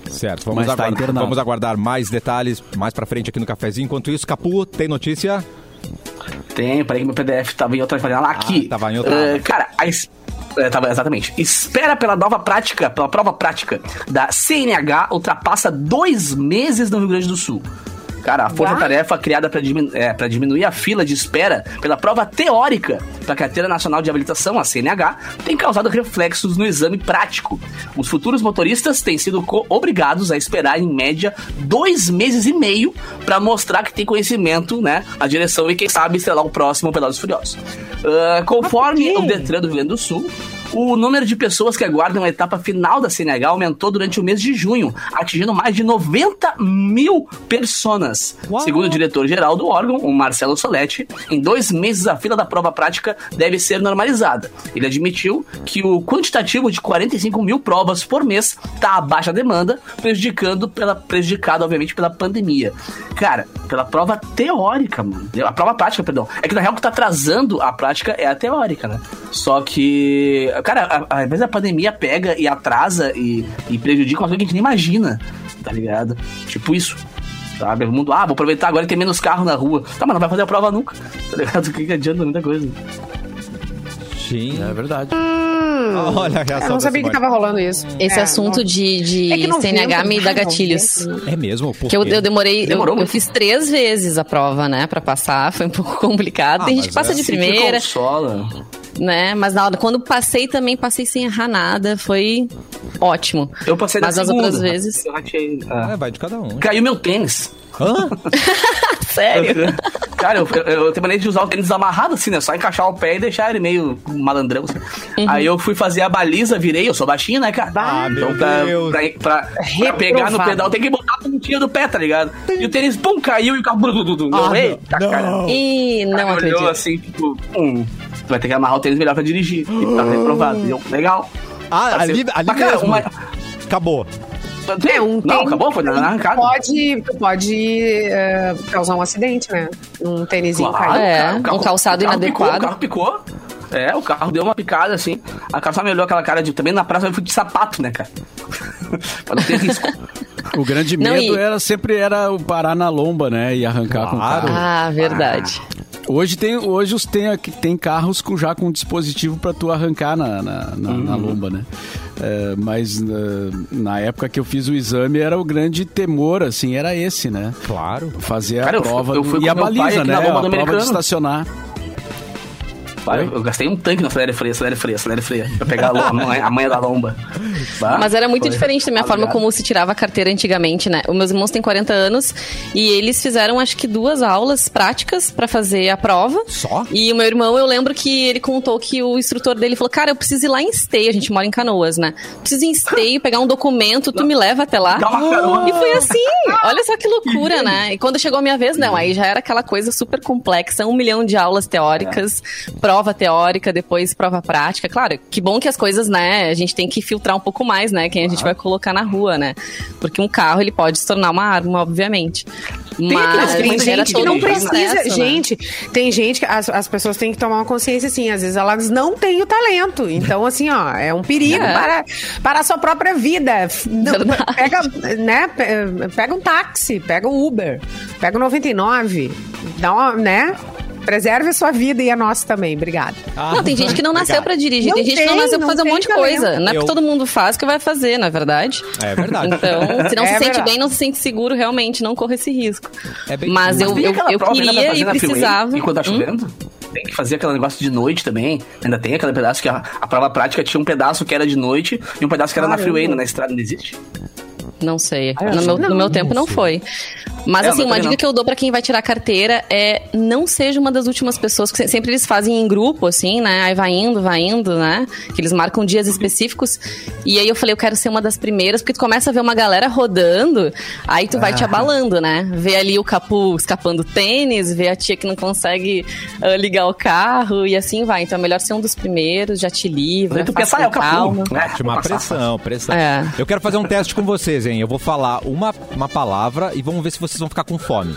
Certo, vamos, Mas tá aguardar, internado. vamos aguardar mais detalhes mais pra frente aqui no cafezinho. Enquanto isso, Capu, tem notícia? Tem, peraí que meu PDF tava em outra lá aqui. tava em outra aba. cara, a é, tava, exatamente. Espera pela nova prática, pela prova prática da CNH ultrapassa dois meses no Rio Grande do Sul. Cara, a força-tarefa criada para diminuir a fila de espera pela prova teórica para a Carteira Nacional de Habilitação, a CNH, tem causado reflexos no exame prático. Os futuros motoristas têm sido obrigados a esperar, em média, dois meses e meio para mostrar que tem conhecimento, né? A direção e, quem sabe, sei lá, o próximo Pedaços Furiosos. Ah, conforme o? Detran do Rio Grande do Sul, o número de pessoas que aguardam a etapa final da CNH aumentou durante o mês de junho, atingindo mais de 90 mil personas. Uau. Segundo o diretor-geral do órgão, o Marcelo Soletti, em dois meses a fila da prova prática deve ser normalizada. Ele admitiu que o quantitativo de 45 mil provas por mês está abaixo da demanda, prejudicando pela, prejudicado, obviamente, pela pandemia. Cara, pela prova teórica, mano. A prova prática, perdão. É que na real o que tá atrasando a prática é a teórica, né? Só que, cara, às vezes a pandemia pega e atrasa e, e prejudica uma coisa que a gente nem imagina, tá ligado? Tipo isso. Sabe? O mundo, ah, vou aproveitar agora que tem menos carro na rua. Tá, mas não vai fazer a prova nunca. Tá ligado? O que, adianta muita coisa? Sim. É verdade. Olha a reação Eu não sabia que tava rolando isso. Esse É, assunto não- de, de É CNH me dá não gatilhos. É mesmo? Por Que eu, eu demorei, eu, Demorou eu fiz três vezes a prova, né, pra passar, foi um pouco complicado. Ah, Tem gente que passa é de assim que primeira, consola. Né, mas na hora, quando passei também, passei sem errar nada, foi ótimo. Eu passei Mas da as segunda. outras vezes, Eu ratei, ah. É, vai de cada um. Caiu meu tênis. Hã? sério. Cara, eu, eu, eu terminei de usar o tênis amarrado assim, né? Só encaixar o pé e deixar ele meio malandrão. Assim. Uhum. Aí eu fui fazer a baliza, virei, eu sou baixinho, né, cara? Ah, meu então pra, Deus. pra, pra- pra pegar no pedal tem que botar a pontinha do pé, tá ligado? E o tênis, pum, caiu e o carro. Ah, Eu, Eita, não. cara. E não Cara, olhou acredito. assim, tipo, hum, tu vai ter que amarrar o tênis melhor pra dirigir. E tá reprovado. Eu, legal. Ah, Tá ali, ali cara, uma- Acabou. É, um não, tênis acabou? Foi na arrancada? Pode, tu pode eh, causar um acidente, né? Um tênisinho Claro, caído. É, um calçado o carro Picou, inadequado. o carro picou. É, o carro deu uma picada assim. A cara só me olhou aquela cara de. Também na praça eu fui de sapato, né, cara? pra não ter risco. O grande Não, medo e- era sempre era o parar na lomba, né? E arrancar com o Claro. carro. Ah, verdade. Hoje tem, hoje os tem, tem carros com, já com dispositivo para tu arrancar na, na, na- na lomba, né? É, mas na, na época que eu fiz o exame era o grande temor, assim, era esse, né? Claro. Fazer Cara, a eu fui- prova eu fui e a baliza, né? na A prova de estacionar. Eu gastei um tanque no acelere freio, acelere freio, acelere freio. Pra pegar a, lo- a manha, a manha da lomba. Bah, Mas era muito foi diferente da minha forma como se tirava a carteira antigamente, né? Os meus irmãos têm 40 anos e eles fizeram acho que duas aulas práticas pra fazer a prova. Só? E o meu irmão, eu lembro que ele contou que o instrutor dele falou: Cara, eu preciso ir lá em Esteio, a gente mora em Canoas, né? Preciso ir em Esteio, pegar um documento, tu me leva até lá. E foi assim, olha só que loucura, né? E quando chegou a minha vez, não, aí já era aquela coisa super complexa, um milhão de aulas teóricas, prova teórica, depois prova prática. Claro, que bom que as coisas, né, a gente tem que filtrar um pouco mais, né, quem a gente vai colocar na rua, né? Porque um carro, ele pode se tornar uma arma, obviamente. Mas Mas tem era gente que não um precisa. processo, né? Gente, tem gente que as, as pessoas têm que tomar uma consciência assim. Às vezes elas não têm o talento. Então, assim, ó, é um perigo É. para, para a sua própria vida. Verdade. pega, né, pe- pega um táxi, pega o Uber, pega o 99, dá uma, né? Preserve a sua vida e a nossa também. Obrigada. Não, tem gente que não nasceu pra dirigir, Não tem gente que não nasceu pra fazer um monte de coisa. Não é Eu- porque todo mundo faz que vai fazer, na verdade. É verdade. Então, se não É se sente verdade. bem, não se sente seguro, realmente, não corre esse risco. É bem- Mas eu, eu, eu pra queria fazer e na precisava. Enquanto tá Hum? chovendo? Tem que fazer aquele negócio de noite também. Ainda tem aquele pedaço que a, a prova prática tinha um pedaço que era de noite e um pedaço que era na Caramba. freeway, na estrada não existe. Não sei. Ah, no, meu, que no não. meu tempo não foi. Mas É, assim, uma dica não. que eu dou pra quem vai tirar carteira é não seja uma das últimas pessoas, que se- sempre eles fazem em grupo, assim, né? Aí vai indo, vai indo, né? Que eles marcam dias específicos. E aí eu falei, eu quero ser uma das primeiras, porque tu começa a ver uma galera rodando, aí tu vai te abalando, né? Vê ali o capu escapando tênis, vê a tia que não consegue ah, ligar o carro e assim vai. Então é melhor ser um dos primeiros, já te livra, Aí tu pensa, ah, é o calma. capu. né? Vou passar. pressão, pressão. É. Eu quero fazer um teste com vocês, hein? Eu vou falar uma, uma palavra e vamos ver se vocês vão ficar com fome.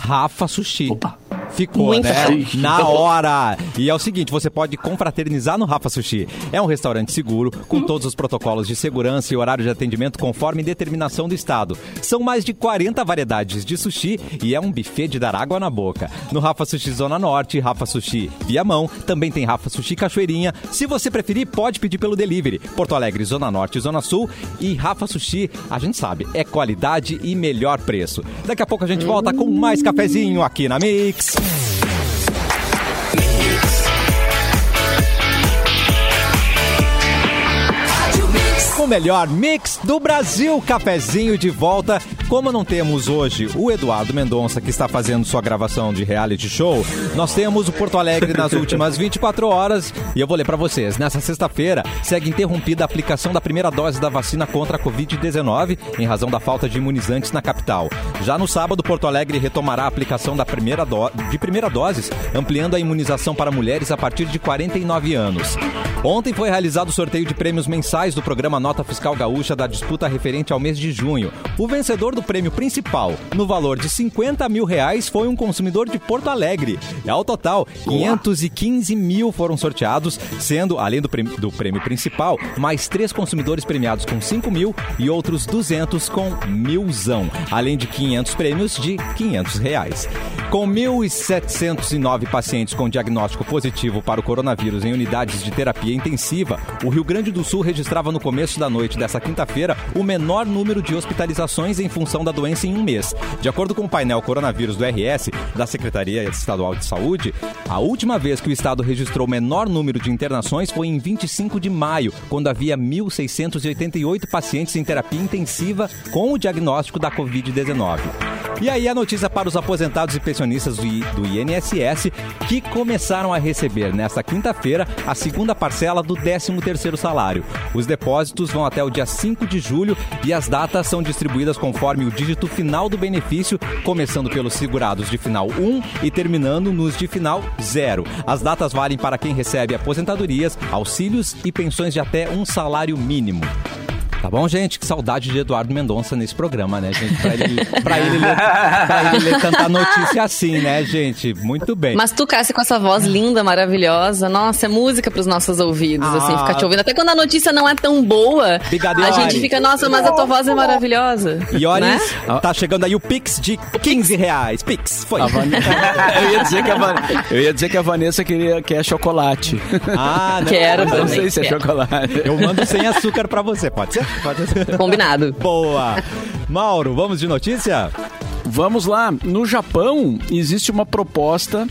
Rafa Sushi. Opa. Ficou, Muita né? Na hora. E é o seguinte, você pode confraternizar no Rafa Sushi. É um restaurante seguro, com todos os protocolos de segurança e horário de atendimento conforme determinação do Estado. São mais de 40 variedades de sushi e é um buffet de dar água na boca. No Rafa Sushi Zona Norte, Rafa Sushi Viamão, também tem Rafa Sushi Cachoeirinha. Se você preferir, pode pedir pelo delivery. Porto Alegre, Zona Norte e Zona Sul. E Rafa Sushi, a gente sabe, é qualidade e melhor preço. Daqui a pouco a gente volta com mais cafezinho aqui na Mix. Yeah. O melhor mix do Brasil, cafezinho de volta. Como não temos hoje o Eduardo Mendonça, que está fazendo sua gravação de reality show, nós temos o Porto Alegre nas últimas 24 horas. E eu vou ler para vocês. Nessa sexta-feira, segue interrompida a aplicação da primeira dose da vacina contra a Covid-19, em razão da falta de imunizantes na capital. Já no sábado, Porto Alegre retomará a aplicação da primeira do... de primeira doses, ampliando a imunização para mulheres a partir de 49 anos. Ontem foi realizado o sorteio de prêmios mensais do programa Nota Fiscal Gaúcha da disputa referente ao mês de junho. O vencedor do prêmio principal, no valor de 50 mil reais, foi um consumidor de Porto Alegre. E ao total, 515 mil foram sorteados, sendo, além do prêmio, do prêmio principal, mais três consumidores premiados com 5 mil e outros 200 com milzão, além de 500 prêmios de 500 reais. Com 1.709 pacientes com diagnóstico positivo para o coronavírus em unidades de terapia intensiva, o Rio Grande do Sul registrava no começo da noite dessa quinta-feira o menor número de hospitalizações em função da doença em um mês. De acordo com o painel Coronavírus do RS, da Secretaria Estadual de Saúde, a última vez que o estado registrou o menor número de internações foi em 25 de maio, quando havia 1.688 pacientes em terapia intensiva com o diagnóstico da Covid-19. E aí a notícia para os aposentados e pensionistas do, I- do INSS que começaram a receber nesta quinta-feira a segunda parcela do 13º salário. Os depósitos vão até o dia 5 de julho e as datas são distribuídas conforme o dígito final do benefício, começando pelos segurados de final 1 e terminando nos de final 0. As datas valem para quem recebe aposentadorias, auxílios e pensões de até um salário mínimo. Tá bom, gente? Que saudade de Eduardo Mendonça nesse programa, né, gente? Pra ele, pra ele, ler, pra ele ler tanta notícia assim, né, gente? Muito bem. Mas tu, Cássia, com essa voz linda, maravilhosa, nossa, é música pros nossos ouvidos, Ah. assim, ficar te ouvindo. Até quando a notícia não é tão boa, Obrigado, a gente fica, nossa, mas a tua voz é maravilhosa. E olha, né? tá chegando aí o Pix de 15 reais. Pix, foi. A Van- eu, ia dizer que a Van- eu ia dizer que a Vanessa queria, quer chocolate. Ah, não. Quero Não também. sei se é quero. chocolate. Eu mando sem açúcar pra você, pode ser? Pode ser. Combinado. Boa. Mauro, vamos de notícia? Vamos lá. No Japão, existe uma proposta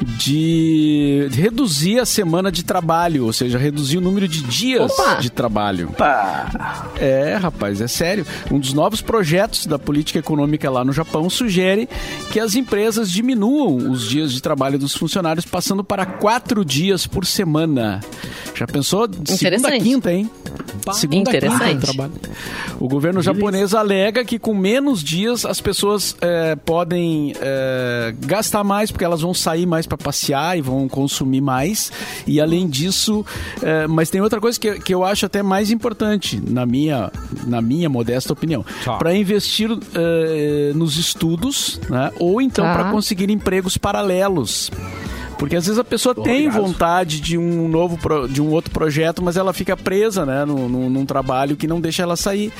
de reduzir a semana de trabalho, ou seja, reduzir o número de dias Opa! de trabalho. Pá. É, rapaz, é sério. Um dos novos projetos da política econômica lá no Japão sugere que as empresas diminuam os dias de trabalho dos funcionários, passando para quatro dias por semana. Já pensou? De Segunda a quinta, hein? Segunda Interessante. de trabalho. O governo japonês alega que com menos dias as pessoas é, podem é, gastar mais, porque elas vão sair mais para passear e vão consumir mais. E além disso, é, mas tem outra coisa que, que eu acho até mais importante, na minha, na minha modesta opinião. Tá. Para investir é, nos estudos, né? ou então Tá. para conseguir empregos paralelos. Porque às vezes a pessoa tem Obrigado. vontade de um novo pro- de um outro projeto, mas ela fica presa, né, num, num- num trabalho que não deixa ela sair.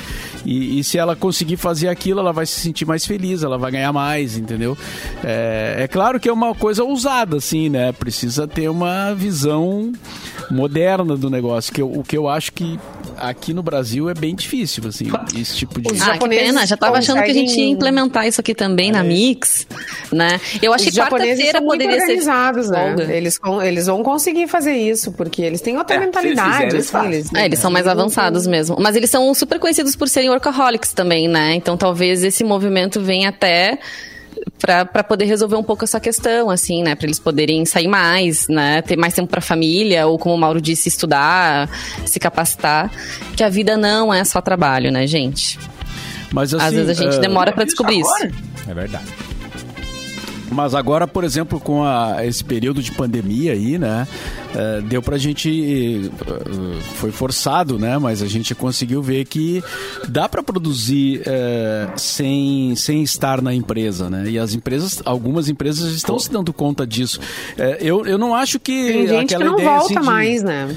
E, e se ela conseguir fazer aquilo, ela vai se sentir mais feliz, ela vai ganhar mais, entendeu? É, é claro que é uma coisa ousada, assim, né? Precisa ter uma visão moderna do negócio, que eu- o que eu acho que aqui no Brasil é bem difícil, assim, esse tipo de. Os Ah, que pena. Já tava achando que a gente ia implementar isso aqui também na Mix, né? Eu acho Os que japoneses quarta-feira são muito poderia ser organizados, né? Eles, eles vão conseguir fazer isso, porque eles têm outra É, mentalidade. eles assim, eles, É, eles são mais avançados mesmo. Mas eles são super conhecidos por serem workaholics também, né? Então talvez esse movimento venha até pra pra poder resolver um pouco essa questão, assim, né? Pra eles poderem sair mais, né? Ter mais tempo pra família, ou como o Mauro disse, estudar, se capacitar. Que a vida não é só trabalho, né, gente? Mas assim, Às vezes a gente eh, demora pra Isso descobrir isso. agora? É verdade. Mas agora, por exemplo, com a- esse período de pandemia aí, né? eh, deu pra gente. eh, foi forçado, né? Mas a gente conseguiu ver que dá pra produzir eh, sem, sem estar na empresa, né? E as empresas, algumas empresas estão se dando conta disso. Eu, eu não acho que. Tem gente que não volta assim, de- mais, né?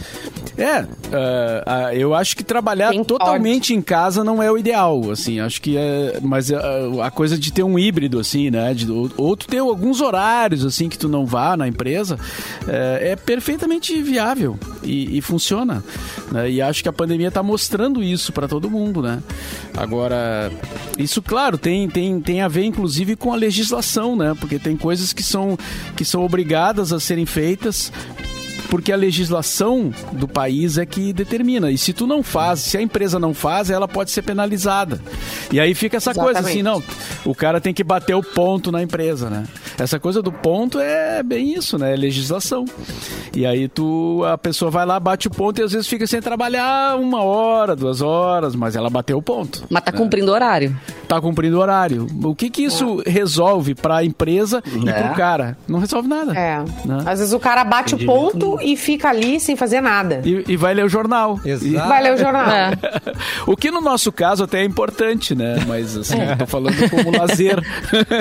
É, ah, ah, eu acho que trabalhar Quem totalmente em casa não é o ideal, assim, acho que é, mas ah, a coisa de ter um híbrido, assim, né, de, ou, ou tu ter alguns horários, assim, que tu não vá na empresa, é, é perfeitamente viável e, e funciona, né, e acho que a pandemia está mostrando isso para todo mundo, né, agora, isso, claro, tem, tem, tem a ver, inclusive, com a legislação, né, porque tem coisas que são, que são obrigadas a serem feitas porque a legislação do país é que determina. E se tu não faz, se a empresa não faz, ela pode ser penalizada. E aí fica essa coisa assim, não, o cara tem que bater o ponto na empresa, né? Essa coisa do ponto é bem isso, né? É legislação. E aí tu, a pessoa vai lá, bate o ponto e às vezes fica sem trabalhar uma hora, duas horas, mas ela bateu o ponto. Mas tá cumprindo o horário. Tá cumprindo o horário. O que que isso resolve para a empresa e É. pro cara? Não resolve nada. É. Né? Às vezes o cara bate o ponto e fica ali sem fazer nada. E, e vai ler o jornal. Exato. Vai ler o jornal. É. O que no nosso caso até é importante, né? Mas assim, eu tô falando como lazer.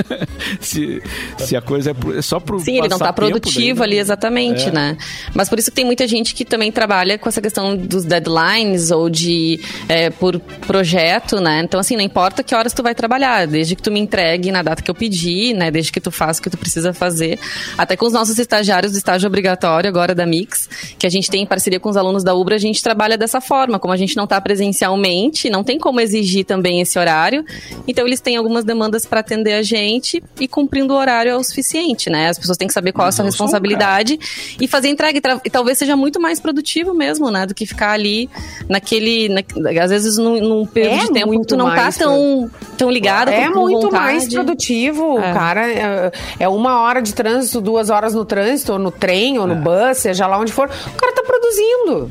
se, se a coisa é, pro- é só pro Sim, ele não tá produtivo daí, ali, exatamente, É. né? Mas por isso que tem muita gente que também trabalha com essa questão dos deadlines ou de é, por projeto, né? Então, assim, não importa que horas tu vai trabalhar, desde que tu me entregue na data que eu pedi, né? Desde que tu faça o que tu precisa fazer. Até com os nossos estagiários do estágio obrigatório agora da Mix, que a gente tem em parceria com os alunos da Ubra, a gente trabalha dessa forma. Como a gente não tá presencialmente, não tem como exigir também esse horário. Então, eles têm algumas demandas para atender a gente e cumprindo o horário é o suficiente, né? As pessoas têm que saber qual é a sua responsabilidade e fazer entrega. E, e talvez seja muito mais produtivo mesmo, né? Do que ficar ali naquele. na- às vezes num, num período É de tempo que tu não tá tão, tão ligado, É com muito vontade. mais produtivo, É. cara. É, é uma hora de trânsito, duas horas no trânsito, ou no trem, ou no bus, seja lá onde for. O cara tá produzindo.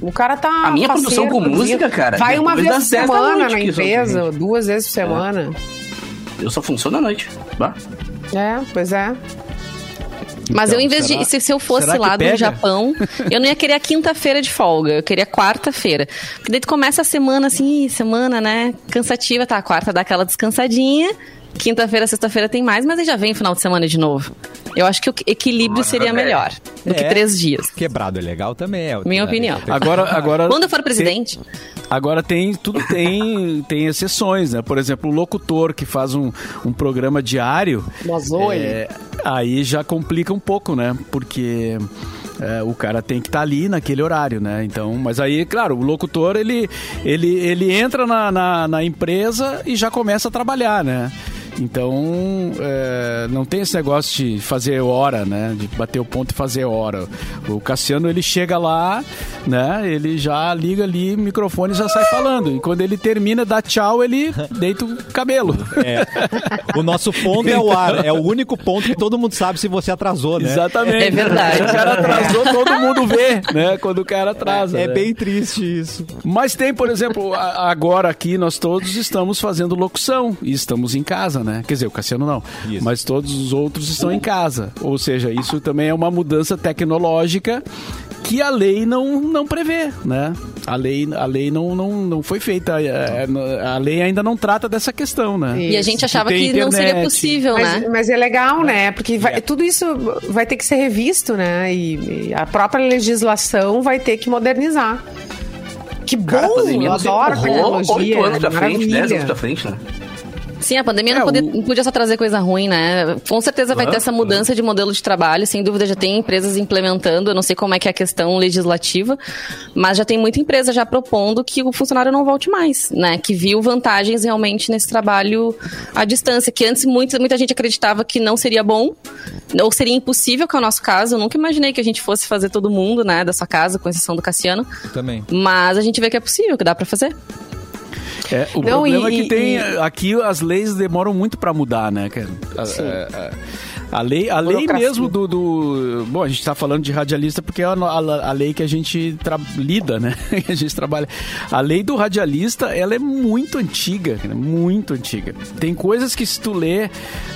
O cara tá. A minha produção com produzindo. música, cara, Vai uma vez por das 10 da semana na empresa, duas vezes por semana. Eu só funciono à noite. Bah. É, pois é. Mas Então, eu, em vez será- de. Se, se eu fosse lá do? Japão, eu não ia querer a quinta-feira de folga, eu queria quarta-feira. Porque daí tu começa a semana assim, "Ih, semana, né? Cansativa, tá? A quarta dá aquela descansadinha. Quinta-feira, sexta-feira tem mais, mas aí já vem final de semana de novo. Eu acho que o equilíbrio seria melhor do que É. três dias. Quebrado é legal também. É, Minha opinião. Agora, agora Quando eu for presidente, Agora tem tudo tem tem exceções, né? Por exemplo, o locutor que faz um, um programa diário, Mas oi. é, aí já complica um pouco, né? Porque é, o cara tem que estar ali naquele horário, né? Então, mas aí, claro, o locutor ele ele, ele entra na, na, na empresa e já começa a trabalhar, né? Então, é, não tem esse negócio de fazer hora, né? De bater o ponto e fazer hora. O Cassiano, ele chega lá, né? Ele já liga ali, o microfone e já sai falando. E quando ele termina, dá tchau, ele deita o cabelo. É. O nosso ponto é o ar. É o único ponto que todo mundo sabe se você atrasou, né? Exatamente. É verdade. O cara atrasou, todo mundo vê, né? Quando o cara atrasa. É né? bem triste isso. Mas tem, por exemplo, agora aqui nós todos estamos fazendo locução e estamos em casa, né? Quer dizer, o Cassiano não, Isso. mas todos os outros estão em casa. Ou seja, isso também é uma mudança tecnológica que a lei não, não prevê, né? A lei, a lei não, não, não foi feita, é, é, a lei ainda não trata dessa questão, né? e a gente achava que não seria internet. possível, Mas, né? mas é legal, né? Porque vai- tudo isso vai ter que ser revisto, né? E, e a própria legislação vai ter que modernizar. Que bom! Cara, a pandemia eu adoro a tecnologia. oito anos pra frente, dez anos pra frente, né? Sim, a pandemia É, não, pode- o- não podia só trazer coisa ruim, né? Com certeza vai ter essa mudança de modelo de trabalho, sem dúvida já tem empresas implementando, eu não sei como é que é a questão legislativa, mas já tem muita empresa já propondo que o funcionário não volte mais, né? Que viu vantagens realmente nesse trabalho à distância, que antes muita, muita gente acreditava que não seria bom, ou seria impossível, que é o nosso caso. Eu nunca imaginei que a gente fosse fazer todo mundo, né, da sua casa, com exceção do Cassiano, Também. mas a gente vê que é possível, que dá pra fazer. É, o Não, problema e- é que tem. e- Aqui as leis demoram muito para mudar, né, cara? A, a- lei, a lei mesmo do, do- Bom, a gente tá falando de radialista porque é a, a- a lei que a gente tra- lida, né? A gente trabalha. A lei do radialista, ela é muito antiga, muito antiga. Tem coisas que se tu lê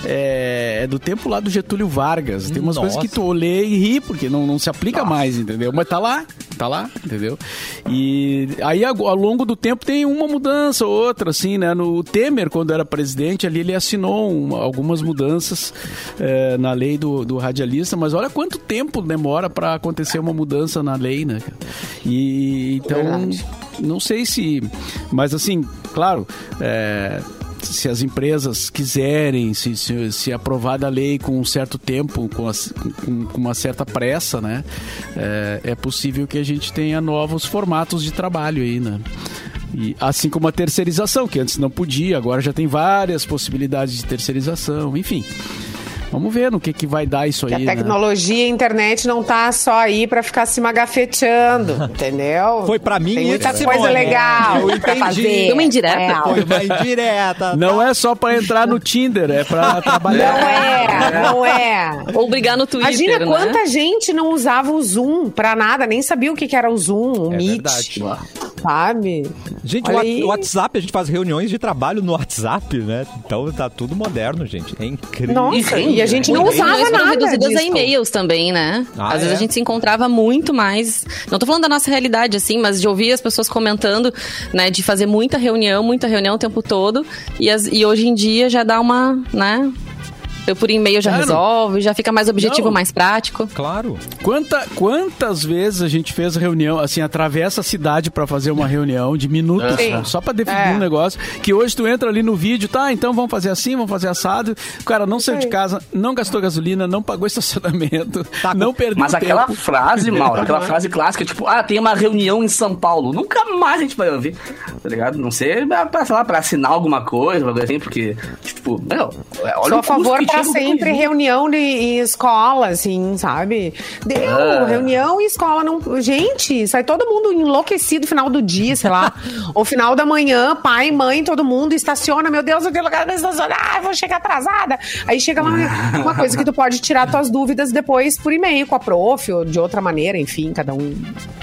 é, é do tempo lá do Getúlio Vargas. Tem umas Nossa. coisas que tu lê e ri, porque não, não se aplica mais, entendeu? Mas tá lá, tá lá, entendeu? E aí ao longo do tempo tem uma mudança, outra, assim, né? No Temer, quando era presidente, ali ele assinou um- algumas mudanças é, na lei do, do radialista, mas olha quanto tempo demora para acontecer uma mudança na lei, né? E então Verdade. não sei se, mas assim, claro. é, se as empresas quiserem, se, se, se aprovada a lei com um certo tempo, com, as- com- com uma certa pressa, né? É, é possível que a gente tenha novos formatos de trabalho aí, né? E, assim como a terceirização, que antes não podia, agora já tem várias possibilidades de terceirização, enfim. Vamos ver no que, que vai dar isso Que aí. a né? tecnologia e a internet não tá só aí pra ficar se magafeteando, entendeu? Foi pra mim Tem isso, muita Simone. coisa legal Eu pra entendi. fazer. Uma indireta. É, Foi uma indireta. Não é só para entrar no Tinder, é para Não trabalhar. é, não é. Ou brigar no Twitter, Imagina né? quanta gente não usava o Zoom pra nada, nem sabia o que que era o Zoom, o É Meet, verdade. Sabe? Gente, o WhatsApp, a gente faz reuniões de trabalho no WhatsApp, né? Então tá tudo moderno, gente. É incrível. Nossa, e a gente não usava reuniões nada reduzidas disso. a e-mails também, né? Ah, Às vezes é? a gente se encontrava muito mais. Não tô falando da nossa realidade, assim, mas de ouvir as pessoas comentando, né? De fazer muita reunião, muita reunião o tempo todo. E, as- e hoje em dia já dá uma, né? Eu por e-mail já Claro. resolve, já fica mais objetivo, Não. mais prático. Claro. Quanta, quantas vezes a gente fez reunião, assim, atravessa a cidade pra fazer uma reunião de minutos, Sim. só pra definir É. um negócio, que hoje tu entra ali no vídeo, tá, então vamos fazer assim, vamos fazer assado, o cara não saiu de casa, não gastou gasolina, não pagou estacionamento, não perdeu Mas tempo. aquela frase, Mauro, aquela frase clássica, tipo, ah, tem uma reunião em São Paulo. Nunca mais a gente vai ouvir, tá ligado? Não sei pra, sei lá, pra assinar alguma coisa, alguma coisa assim, porque, tipo, meu, olha Sou o a favor que pra tinha sempre reunião de, em escola, assim, sabe? Deu, Ah. reunião e escola não. Gente, sai todo mundo enlouquecido no final do dia, sei lá. ou final da manhã, pai, mãe, todo mundo estaciona. Meu Deus, eu tenho lugar pra estacionar, vou chegar atrasada. Aí chega lá uma coisa que tu pode tirar tuas dúvidas depois por e-mail com a prof ou de outra maneira, enfim, cada um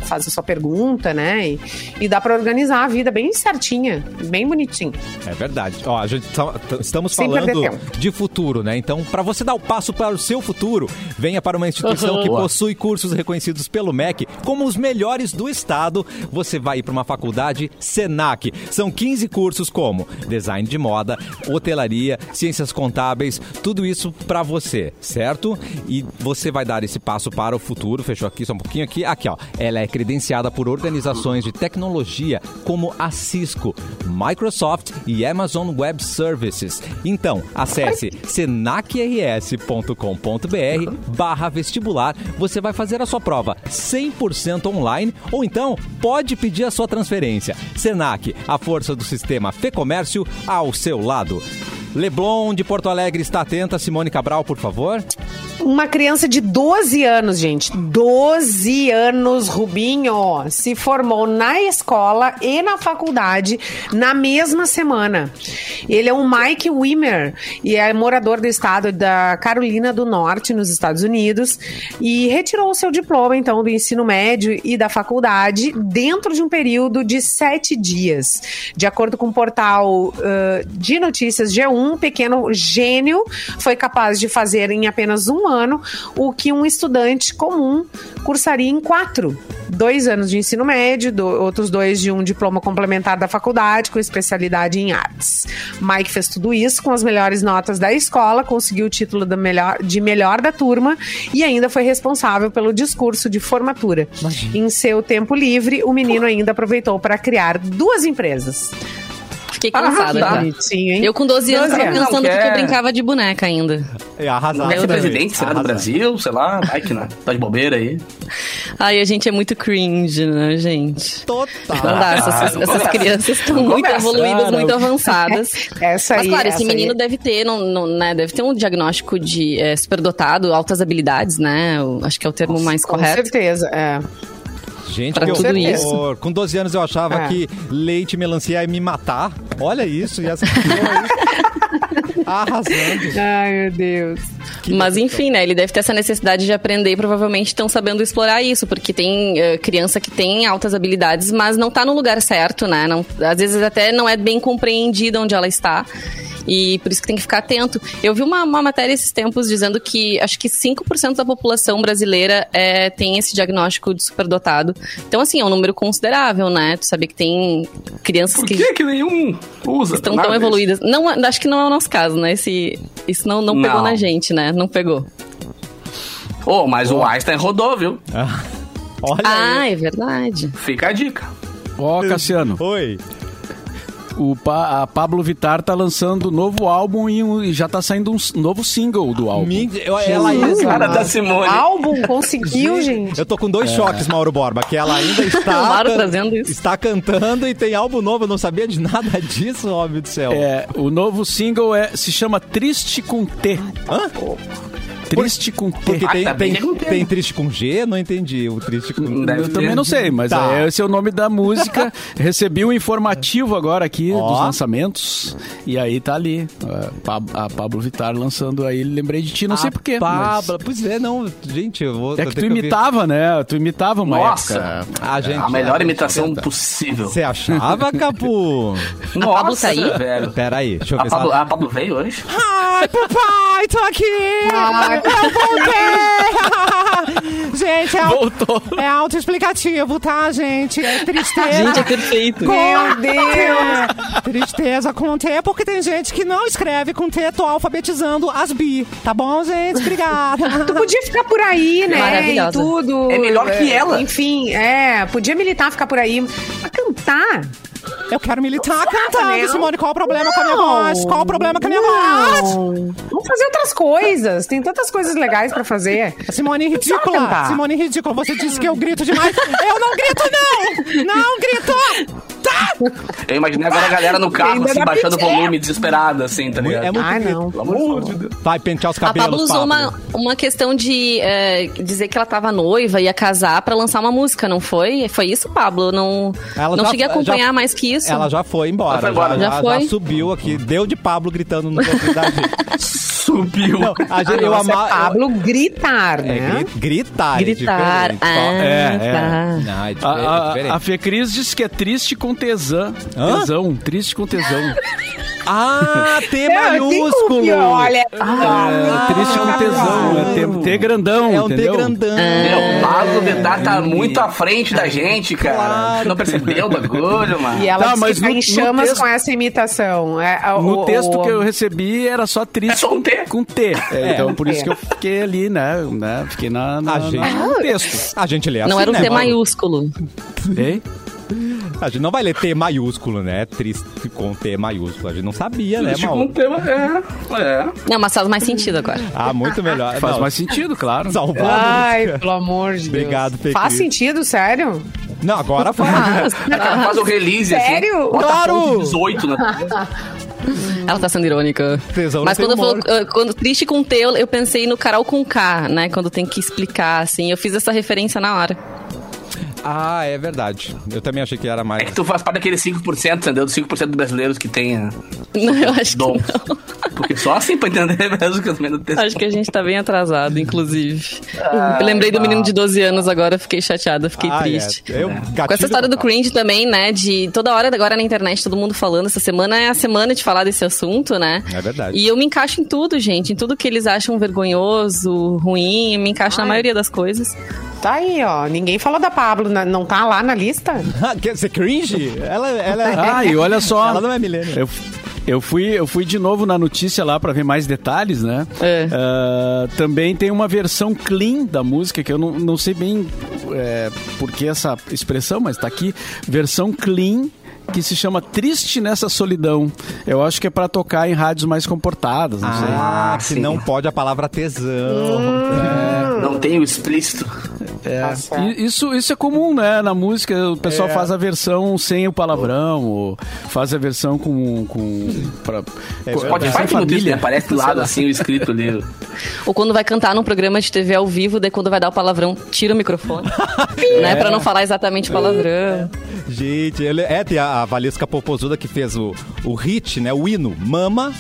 faz a sua pergunta, né? E, e dá pra organizar a vida bem certinha, bem bonitinho. É verdade. Ó, a gente tá- estamos Sem falando de futuro, né? Então, para você dar o passo para o seu futuro, venha para uma instituição que possui cursos reconhecidos pelo MEC como os melhores do estado. Você vai ir para uma faculdade Senac. São 15 cursos como design de moda, hotelaria, ciências contábeis, tudo isso para você, certo? E você vai dar esse passo para o futuro. Fechou aqui só um pouquinho aqui. Aqui, ó. Ela é credenciada por organizações de tecnologia como a Cisco, Microsoft e Amazon Web Services. Então, acesse senacrs.com.br barra vestibular. Você vai fazer a sua prova 100% online ou então pode pedir a sua transferência. Senac, a força do sistema Fê Comércio ao seu lado. Leblon de Porto Alegre está atenta. Simone Cabral, por favor. Uma criança de 12 anos, gente. 12 anos, Rubinho, se formou na escola e na faculdade na mesma semana. Ele é um Mike Wimmer e é morador do estado da Carolina do Norte, nos Estados Unidos, e retirou o seu diploma, então, do ensino médio e da faculdade dentro de um período de sete dias. De acordo com o portal uh, de notícias G1, um pequeno gênio foi capaz de fazer em apenas um ano o que um estudante comum cursaria em quatro. Dois anos de ensino médio, do, outros dois de um diploma complementar da faculdade com especialidade em artes. Mike fez tudo isso com as melhores notas da escola, conseguiu o título da melhor, de melhor da turma e ainda foi responsável pelo discurso de formatura. Imagina. Em seu tempo livre, o menino ainda aproveitou para criar duas empresas. Fiquei cansada. Ah, Bonitinho, hein? Eu com 12 anos 12 tava pensando Não que eu brincava de boneca ainda. É arrasado. Vai ser também. presidente, será do. Brasil, sei lá, vai que não. Tá de bobeira aí. Ai, a gente é muito cringe, né, gente? Total. Não dá, essas, Ah, não essas crianças estão Não muito começa. evoluídas, Ah, muito não. avançadas. Essa Mas aí, claro, esse menino aí. deve ter, não, não, né, deve ter um diagnóstico de é, superdotado, altas habilidades, né? Acho que é o termo mais Com correto. certeza, é. Gente, Pra que tudo horror. Com 12 anos eu achava É. que leite e melancia ia me matar. Olha isso, e essa aí arrasando. Ai, meu Deus. Que Mas legal. enfim, né? Ele deve ter essa necessidade de aprender e provavelmente estão sabendo explorar isso, porque tem eh, criança que tem altas habilidades, mas não tá no lugar certo, né? Não, às vezes até não é bem compreendida onde ela está. E por isso que tem que ficar atento. Eu vi uma, uma matéria esses tempos dizendo que acho que 5% da população brasileira é, tem esse diagnóstico de superdotado. Então, assim, é um número considerável, né? Tu saber que tem crianças Por que que que nenhum usa? estão tão evoluídas. Não, acho que não é o nosso caso, né? Esse, isso não, não pegou Não. na gente, né? Não pegou. Ô, mas o Einstein rodou, viu? Olha Ah, aí. é verdade. Fica a dica. Ó, Cassiano, Oi. O pa a Pablo Vittar tá lançando novo álbum e, um- e já tá saindo um novo single do álbum. Me- eu- ela Jesus, Cara da Simone. Álbum conseguiu, gente. Eu tô com dois choques, Mauro Borba, que ela ainda está, O Mauro can- trazendo isso. está cantando e tem álbum novo. Eu não sabia de nada disso, óbvio do céu. É, o novo single é, se chama Triste com T. Hã? Triste com T. Porque Ah, tem, tá bem tem, tem triste com G? Não entendi. O triste com... Deve Eu ter. também não sei, mas Tá. é, esse é o nome da música. Recebi um informativo agora aqui Ó. dos lançamentos. E aí tá ali. A, a Pablo Vittar lançando aí. Lembrei de ti, não sei porquê. Pablo. Pois é, não. Gente, eu vou... É que tu imitava, né? Tu imitava uma Nossa. época. Ah, gente. A melhor é, imitação tenta. possível. Você achava, Capu? Nossa, Pablo tá aí? velho. Pera aí, deixa eu A ver se Pablo, ela- a Pablo veio hoje? Ai, papai, tô aqui! Ai. Eu voltei! gente, é, Voltou. é autoexplicativo, tá, gente? É tristeza. Gente, é perfeito. Meu Deus! Tristeza com T, porque tem gente que não escreve com T, tô alfabetizando as bi. Tá bom, gente? Obrigada. Tu podia ficar por aí, né? Maravilhosa. E tudo. É melhor que É, ela. Enfim, é. Podia militar, ficar por aí. Mas cantar. Eu quero militar cantando? Simone. Qual o problema com a minha Não. voz? Qual o problema com a minha voz? Não. Vamos fazer outras coisas. Tem tantas coisas legais pra fazer. Simone ridícula. Simone ridícula. Você disse que eu grito demais. Eu não grito, não! Não grito! Eu imaginei agora a galera no carro, Ainda assim, baixando o volume, desesperada, assim, tá ligado? É muito Ai, grito. não. Pelo amor de Deus. Vai pentear os A cabelos, Pablo usou Pablo. uma, uma questão de é, dizer que ela tava noiva, ia casar pra lançar uma música, não foi? Foi isso, Pablo? Não, Ela não já- cheguei a acompanhar já- mais que isso. Ela já foi embora. Ela foi embora. Já, Já já- foi? já subiu aqui. Deu de Pablo gritando no. Subiu. Não, a gente, eu Nossa, é amava. Pablo gritar, É, né? gri- gritar. é Gritar. diferente. Ah, é, é. tá. Não, é A, diferente. a, diferente. a Fê Cris disse que é triste com tesão. Hã? Tesão, triste com tesão. Ah, T Não, maiúsculo. tem Olha, É, triste com tesão, é T, T grandão, É um T grandão. Meu, o Pablo Vittar tá muito à frente da gente, cara. Claro. Não percebeu o bagulho, mano. E ela Tá, mas que tá no- em chamas texto- com essa imitação. É, o- No o- texto o- que eu recebi era só triste É só um T. com T. É, então por isso que eu fiquei ali, né? né fiquei na, na, A na- gente- no texto. A gente lê assim, Não era um né, T maiúsculo. Ei? A gente não vai ler T maiúsculo, né? Triste com T maiúsculo. A gente não sabia, né, Triste com tema, é, é. Não, mas faz mais sentido agora. Ah, muito melhor. Faz Não, mais sentido, claro. Salvou. Ai, pelo amor de Deus. Obrigado, Fê Faz sentido, sério? Não, agora faz. Faz o release Sério? assim. Claro! ponto 18 na Ela tá sendo irônica. Tesão Mas quando, falou, quando triste com T, eu, eu pensei no Carol com K, né? Quando tem que explicar, assim. Eu fiz essa referência na hora. Ah, é verdade. Eu também achei que era É mais. que tu faz parte daqueles 5%, entendeu? Dos 5% dos brasileiros que tem é, Não, eu acho que dom. não. Porque só assim pra entender mesmo que eu também não tenho. Acho que a gente tá bem atrasado, inclusive. Eu lembrei do mal. menino de 12 anos agora, fiquei chateada, fiquei Ah, triste. É. Eu, Com essa história do cringe também, né? De toda hora agora na internet, todo mundo falando. Essa semana é a semana de falar desse assunto, né? É verdade. E eu me encaixo em tudo, gente. Em tudo que eles acham vergonhoso, ruim. Eu me encaixo na maioria das coisas. Tá aí, ó. Ninguém falou da Pablo, na- não tá lá na lista? Quer dizer, cringe? Ela, ela é. Ah, e olha só. Ela não é milênio. Eu, eu, fui, eu fui de novo na notícia lá pra ver mais detalhes, né? É. Ah, também tem uma versão clean da música, que eu não, não sei bem é, por que essa expressão, mas tá aqui. Versão clean que se chama Triste Nessa Solidão. Eu acho que é pra tocar em rádios mais comportadas, não sei. Ah, sim. não pode a palavra tesão. Não tem o explícito. É, Tá isso, isso é comum, né? Na música, o pessoal É. faz a versão sem o palavrão, ou faz a versão com. com pra, É com- sem tem muito isso, né? Aparece do lado assim o escrito ali. Ou quando vai cantar num programa de TV ao vivo, daí quando vai dar o palavrão, tira o microfone. né? Pra não falar exatamente o palavrão. Gente, ele, é, tem a, a Valesca Popozuda que fez o, o hit, né? O hino Mama,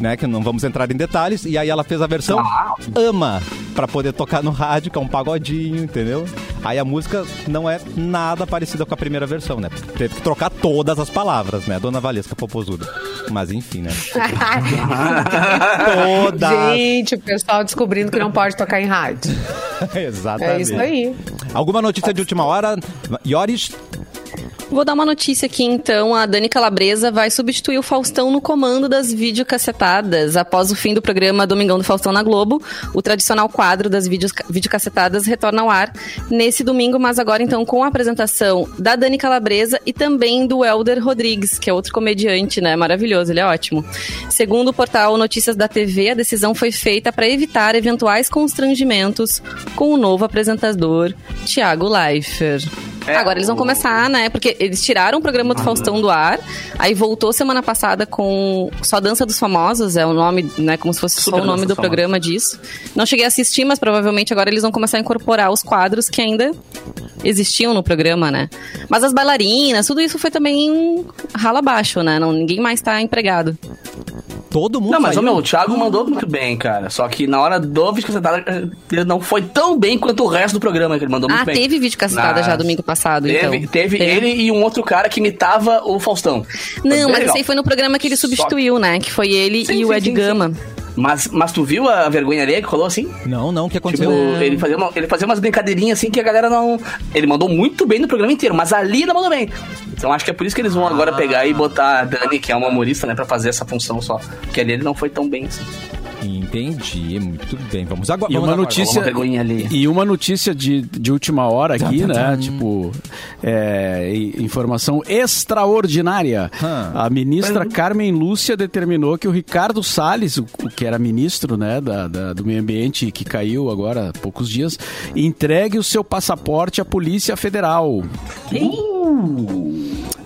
né? Que não vamos entrar em detalhes. E aí ela fez a versão Ah. Ama, pra poder tocar no rádio, que é um pagodinho, entendeu? Aí a música não é nada parecida com a primeira versão, né? Teve que trocar todas as palavras, né? Dona Valesca Popozuda. Mas enfim, né? Todas. Gente, o pessoal descobrindo que não pode tocar em rádio. Exatamente. É isso aí. Alguma notícia de última hora? Ioris? Vou dar uma notícia aqui, então. A Dani Calabresa vai substituir o Faustão no comando das videocassetadas. Após o fim do programa Domingão do Faustão na Globo, o tradicional quadro das videocassetadas retorna ao ar nesse domingo, mas agora, então, com a apresentação da Dani Calabresa e também do Helder Rodrigues, que é outro comediante, né? Maravilhoso, ele é ótimo. Segundo o portal Notícias da TV, a decisão foi feita para evitar eventuais constrangimentos com o novo apresentador, Thiago Leifert. É, Agora eles vão começar, né? Porque eles tiraram o programa do Faustão do ar, aí voltou semana passada com só Dança dos Famosos, é o nome, né? Como se fosse só o nome do programa disso. Não cheguei a assistir, mas provavelmente agora eles vão começar a incorporar os quadros que ainda existiam no programa, né? Mas as bailarinas, tudo isso foi também rala abaixo, né? Não, ninguém mais tá empregado. Todo mundo Não, mas saiu? o meu, o Thiago mandou muito bem, cara. Só que na hora do vídeo cacetada, ele não foi tão bem quanto o resto do programa, que ele mandou muito ah, bem. teve vídeo cacetada Nas- já domingo passado, Teve, então. teve ele e um outro cara que imitava o Faustão. Não, mas legal. esse aí foi no programa que ele Só- substituiu, né? Que foi ele Sim, e o sim, Ed sim, Gama. Mas, mas tu viu a vergonha alheia que rolou assim? Não, não, o que Tipo, aconteceu? ele fazia, uma- ele fazia umas brincadeirinhas assim que a galera não. Ele mandou muito bem no programa inteiro, mas ali não mandou bem. Então acho que é por isso que eles vão agora pegar e botar a Dani, que é uma humorista, né, pra fazer essa função só. Porque ali ele não foi tão bem assim. Entendi, muito bem. Vamos agora. E uma agora. notícia, e uma notícia de, de última hora aqui, né? Tipo, é, informação extraordinária. Hum. A ministra Carmen Lúcia determinou que o Ricardo Salles, o, o que era ministro né, da, da- do meio ambiente e que caiu agora há poucos dias, entregue o seu passaporte à Polícia Federal.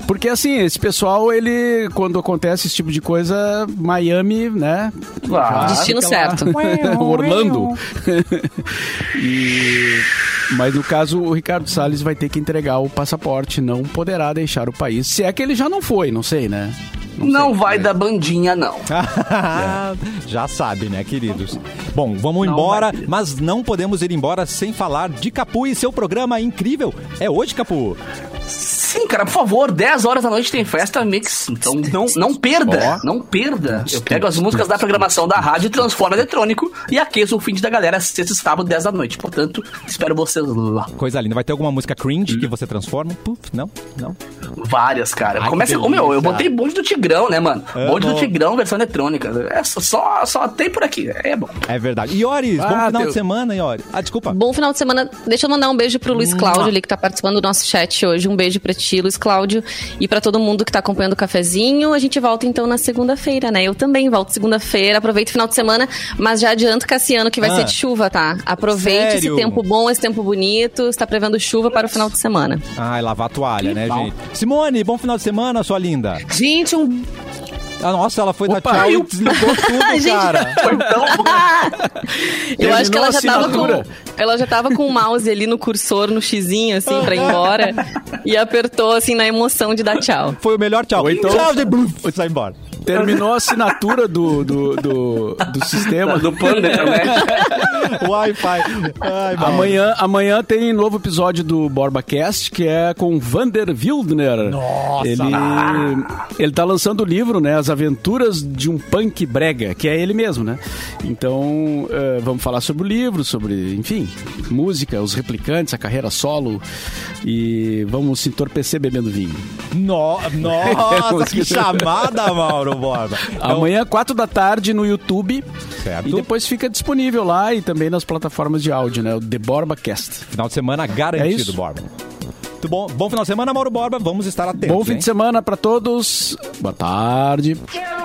Porque assim, esse pessoal, ele, quando acontece esse tipo de coisa, Miami, né? Claro. Destino certo. Orlando. E- Mas no caso, o Ricardo Salles vai ter que entregar o passaporte, não poderá deixar o país. Se é que ele já não foi, não sei, né? Não, sei. vai da bandinha, não. Já sabe, né, queridos? Bom, vamos Não embora, vai. mas não podemos ir embora sem falar de Capu e seu programa incrível. É hoje, Capu? Sim, cara, por favor, 10 horas da noite tem festa mix. Então não, não perda, não perda. Eu pego as músicas da programação da rádio, transformo eletrônico e aqueço o fim da galera sexta e sábado, 10 da noite. Portanto, espero vocês lá. Coisa linda. Vai ter alguma música cringe que você transforma? Puf, não, não. Várias, cara. Ai, Começa. Ô, meu, eu botei bonde do Tigrão, né, mano? Amo. Bonde do Tigrão, versão eletrônica. É só, só, tem por aqui. É bom. É verdade. Iores, bom Ah, final teu- de semana, Iores. Ah, desculpa. Bom final de semana. Deixa eu mandar um beijo pro Luiz Cláudio ali, que tá participando do nosso chat hoje. Um beijo pra ti, Luiz Cláudio. E pra todo mundo que tá acompanhando o cafezinho. A gente volta então na segunda-feira, né? Eu também volto segunda-feira. Aproveita o final de semana, mas já adianto, Cassiano, que vai Ah. ser de chuva, tá? Aproveite Sério? esse tempo bom, esse tempo bonito. Está prevendo chuva para o final de semana. Ai, lavar a toalha, né, bom. gente? Simone, bom final de semana, sua linda. Gente, um Ah, nossa, ela foi Opa, dar tchau e eu- desligou tudo, cara. Foi tão. Eu acho que ela já, tava com, ela já tava com o mouse ali no cursor, no xizinho, assim, pra ir embora. e apertou, assim, na emoção de dar tchau. Foi o melhor tchau. Ou então- Tchau, de bluf, sai embora. Terminou a assinatura do, do, do, do sistema. Do plano da internet. Wi-Fi. Ai. Amanhã, amanhã tem novo episódio do BorbaCast, que é com Vander Wildner. Nossa! Ele, ele tá lançando o livro, né? As Aventuras de um Punk Brega, que é ele mesmo, né? Então, eh, vamos falar sobre o livro, sobre, enfim, música, os replicantes, a carreira solo. E vamos se entorpecer bebendo vinho. No- nossa, que chamada, Mauro Borba. Então, Amanhã, quatro da tarde, no YouTube. Certo. E depois fica disponível lá e também nas plataformas de áudio, né? O The BorbaCast. Final de semana É garantido, isso. Borba. Muito bom. Bom final de semana, Mauro Borba. Vamos estar atentos. Bom fim hein? de semana pra todos. Boa tarde. Quero